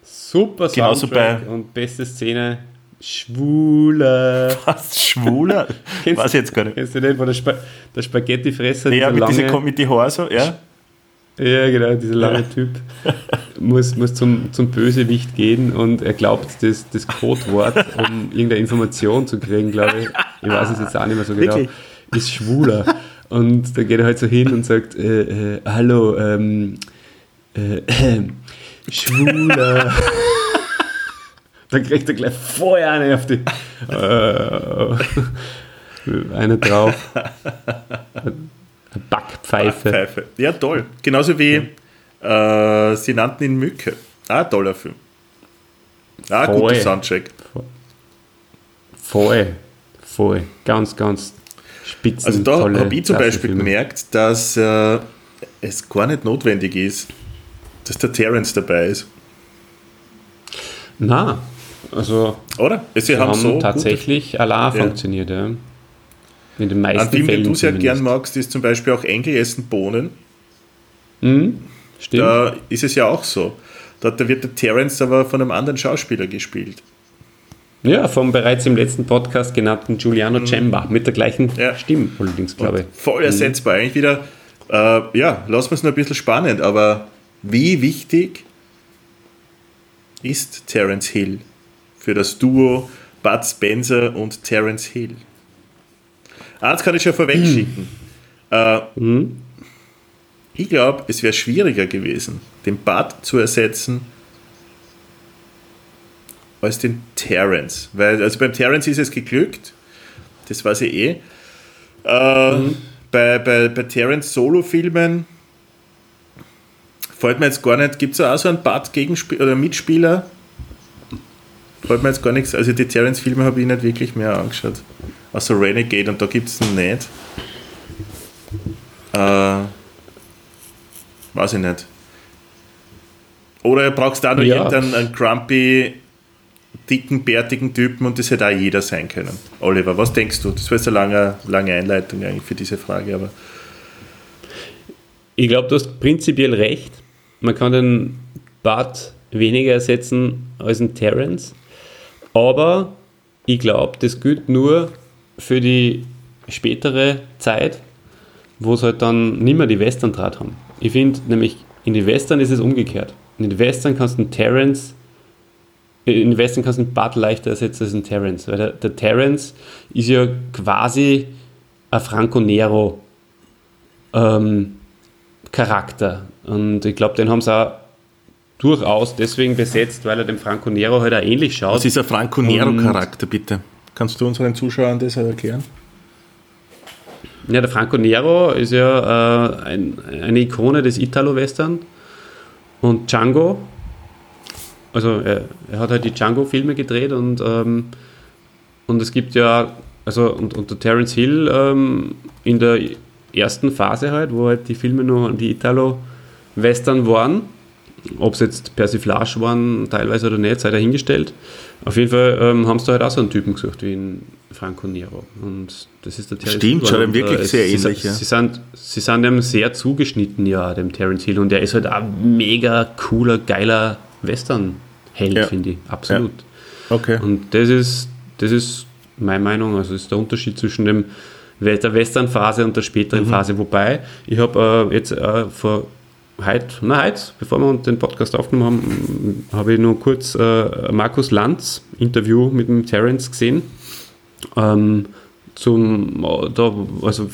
Super Genauso Soundtrack bei- und beste Szene. Schwuler. Was? Schwuler? [LAUGHS] Kennst- Weiß ich jetzt gar nicht. Kennst du den, wo der, Spa der Spaghettifresser, Ja, mit, diese, lange, mit die Haaren so, ja. Ja, genau, dieser lange Typ muss, muss zum, zum Bösewicht gehen und er glaubt, das, das Codewort, um irgendeine Information zu kriegen, glaube ich, ich weiß es jetzt auch nicht mehr so genau, Wirklich? ist schwuler. Und da geht er halt so hin und sagt, äh, äh, hallo, ähm, äh, äh, schwuler. Dann kriegt er gleich vorher eine auf die, äh, eine drauf. Backpfeife. Pfeife. Ja, toll. Genauso wie äh, sie nannten ihn Mücke. Ah, toller Film. Ah, Voll. guter Soundtrack. Voll, voll. Ganz, ganz spitzen. Also da habe ich zum Beispiel gemerkt, dass äh, es gar nicht notwendig ist, dass der Terence dabei ist. Na, also Oder? Sie, haben, haben, so tatsächlich allein Ja. funktioniert, ja. In den meisten ein Film, Fällen den du sehr gern magst, ist zum Beispiel auch Engel essen Bohnen. Mhm, stimmt. Da ist es ja auch so. Dort da wird der Terence aber von einem anderen Schauspieler gespielt. Ja, vom bereits im letzten Podcast genannten Giuliano Cemba. Mit der gleichen Mhm. Ja. Stimme allerdings, glaube ich. Voll Mhm. ersetzbar. Eigentlich wieder, äh, ja, lassen wir es noch ein bisschen spannend, aber wie wichtig ist Terence Hill für das Duo Bud Spencer und Terence Hill? Eins kann ich schon vorweg schicken. Äh, Ich glaube, es wäre schwieriger gewesen, den Bud zu ersetzen als den Terence. Weil, also beim Terence ist es geglückt, das weiß ich eh. Äh, bei, bei, bei Terence Solo-Filmen fällt mir jetzt gar nicht, gibt es auch so einen Bud-Gegenspieler oder Mitspieler? Fällt mir jetzt gar nichts, also die Terence-Filme habe ich nicht wirklich mehr angeschaut. Außer Renegade und da gibt es ihn nicht. Äh, weiß ich nicht. Oder brauchst du da noch Ja. irgendeinen einen grumpy, dicken, bärtigen Typen und das hätte auch jeder sein können. Oliver, was denkst du? Das war jetzt eine lange, lange Einleitung eigentlich für diese Frage, aber Ich glaube, du hast prinzipiell recht. Man kann den Bart weniger ersetzen als einen Terence. Aber ich glaube, das gilt nur für die spätere Zeit, wo es halt dann nicht mehr die Western-Draht haben. Ich finde nämlich, in die Western ist es umgekehrt. In den Western kannst du einen Terence, äh, in den Western kannst du einen Bart leichter ersetzen als einen Terence. Weil der, der Terence ist ja quasi ein Franco Nero ähm, Charakter. Und ich glaube, den haben sie auch durchaus deswegen besetzt, weil er dem Franco Nero halt auch ähnlich schaut. was ist ein Franco Nero-Charakter, bitte? Kannst du unseren Zuschauern das erklären? Ja, der Franco Nero ist ja äh, ein, eine Ikone des Italo-Western. Und Django, also er, er hat halt die Django-Filme gedreht und, ähm, und es gibt ja, also und, und der Terence Hill ähm, in der ersten Phase halt, wo halt die Filme noch die Italo-Western waren, Ob es jetzt Persiflage waren, teilweise oder nicht, sei dahingestellt. Auf jeden Fall ähm, haben sie da halt auch so einen Typen gesucht wie in Franco Nero. Und das ist der Terence Stimmt, Hill. schaut ihm wirklich äh, sehr ähnlich, Sie, ja. sie, sind, sie sind ihm sehr zugeschnitten, ja, dem Terence Hill. Und der ist halt auch mega cooler, geiler Western-Held, Ja. finde ich. Absolut. Okay. Und das ist, das ist meine Meinung, also ist der Unterschied zwischen dem, der Western-Phase und der späteren Mhm. Phase. Wobei, ich habe äh, jetzt äh, vor heute, na heute, bevor wir den Podcast aufgenommen haben, habe ich nur kurz äh, Markus Lanz Interview mit dem Terence gesehen. Ähm, zum, da, also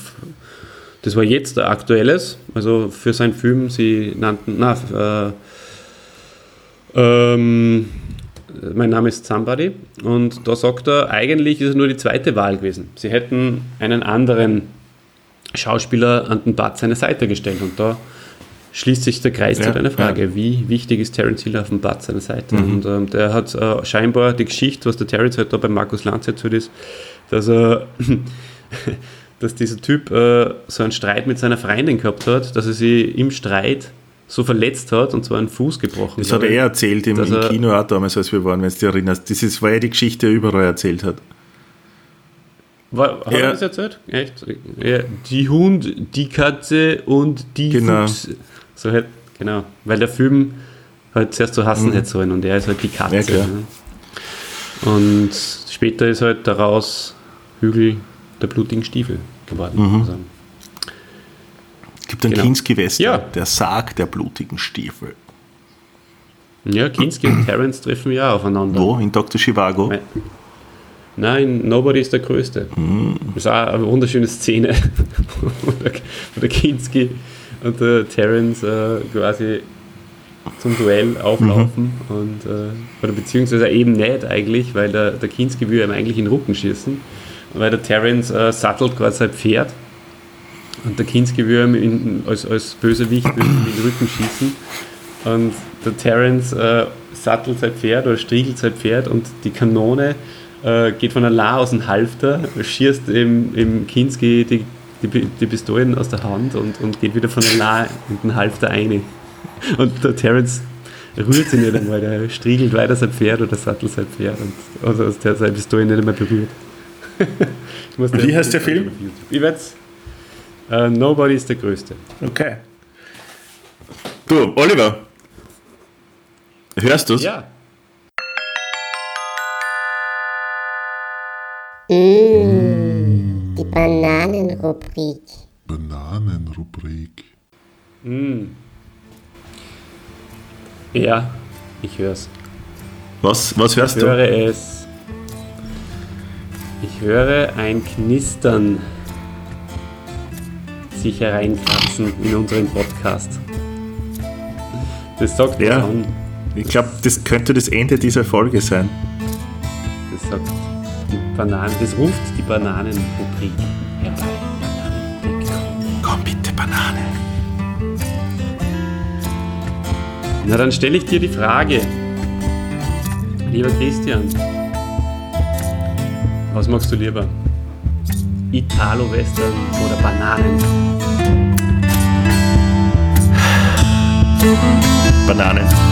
das war jetzt der aktuelles, also für seinen Film, sie nannten, na, äh, ähm, mein Name ist Somebody und da sagt er, eigentlich ist es nur die zweite Wahl gewesen. Sie hätten einen anderen Schauspieler an den Bart seine Seite gestellt und da schließt sich der Kreis Ja, zu deiner Frage, wie wichtig ist Terence Hill auf dem Bart seiner Seite? Mhm. Und ähm, der hat äh, scheinbar die Geschichte, was der Terence halt da bei Markus Lanz erzählt ist, dass er [LAUGHS] dass dieser Typ äh, so einen Streit mit seiner Freundin gehabt hat, dass er sie im Streit so verletzt hat und zwar einen Fuß gebrochen. Das hat er erzählt im, im er- Kino auch damals, als wir waren, wenn du dich erinnerst. Das ist, war ja die Geschichte, die er überall erzählt hat. War, hat Ja. er das erzählt? Echt? Ja, die Hund, die Katze und die Genau. Fuchs. So halt, genau. Weil der Film halt zuerst so hassen Mhm. hätte sollen und er ist halt die Katze. Ja, ne? Und später ist halt daraus Hügel der blutigen Stiefel geworden. Mhm. sagen. gibt einen Genau. Kinski-Western, Ja. der Sarg der blutigen Stiefel. Ja, Kinski und Terence treffen ja aufeinander. Wo? In Dr. Chivago? Nein. Nobody ist der Größte. Das ist auch eine wunderschöne Szene, wo [LAUGHS] der, wo der Kinski und der Terence äh, quasi zum Duell auflaufen und äh, oder beziehungsweise eben nicht eigentlich, weil der, der Kinski will ihm eigentlich in den Rücken schießen, weil der Terence äh, sattelt quasi sein Pferd und der Kinski will ihm in, als, als Bösewicht in den Rücken schießen und der Terence äh, sattelt sein Pferd oder striegelt sein Pferd und die Kanone äh, geht von allein aus dem Halfter, schießt im, im Kinski die, die, die Pistolen aus der Hand und, und geht wieder von allein in den Halfter ein. Und der Terence rührt sich nicht einmal, der striegelt weiter sein Pferd oder sattelt sein Pferd und also dass der seine Pistolen nicht einmal berührt. Wie heißt der Film? Ich werd's. Äh, Nobody ist der Größte. Okay. Du, Oliver. Hörst du's? Ja. Bananenrubrik. Bananenrubrik. Mm. Ja, ich hör's. Was, was hörst Ich du? höre es. Ich höre ein Knistern sich hereinkratzen in unseren Podcast. Das sagt was Ja. an. Ich glaube, das könnte das Ende dieser Folge sein. Das sagt die Bananen, das ruft die Bananenrubrik herbei. Komm. Komm bitte, Banane. Na, dann stelle ich dir die Frage. Lieber Christian, was magst du lieber? Italo-Western oder Bananen? Banane.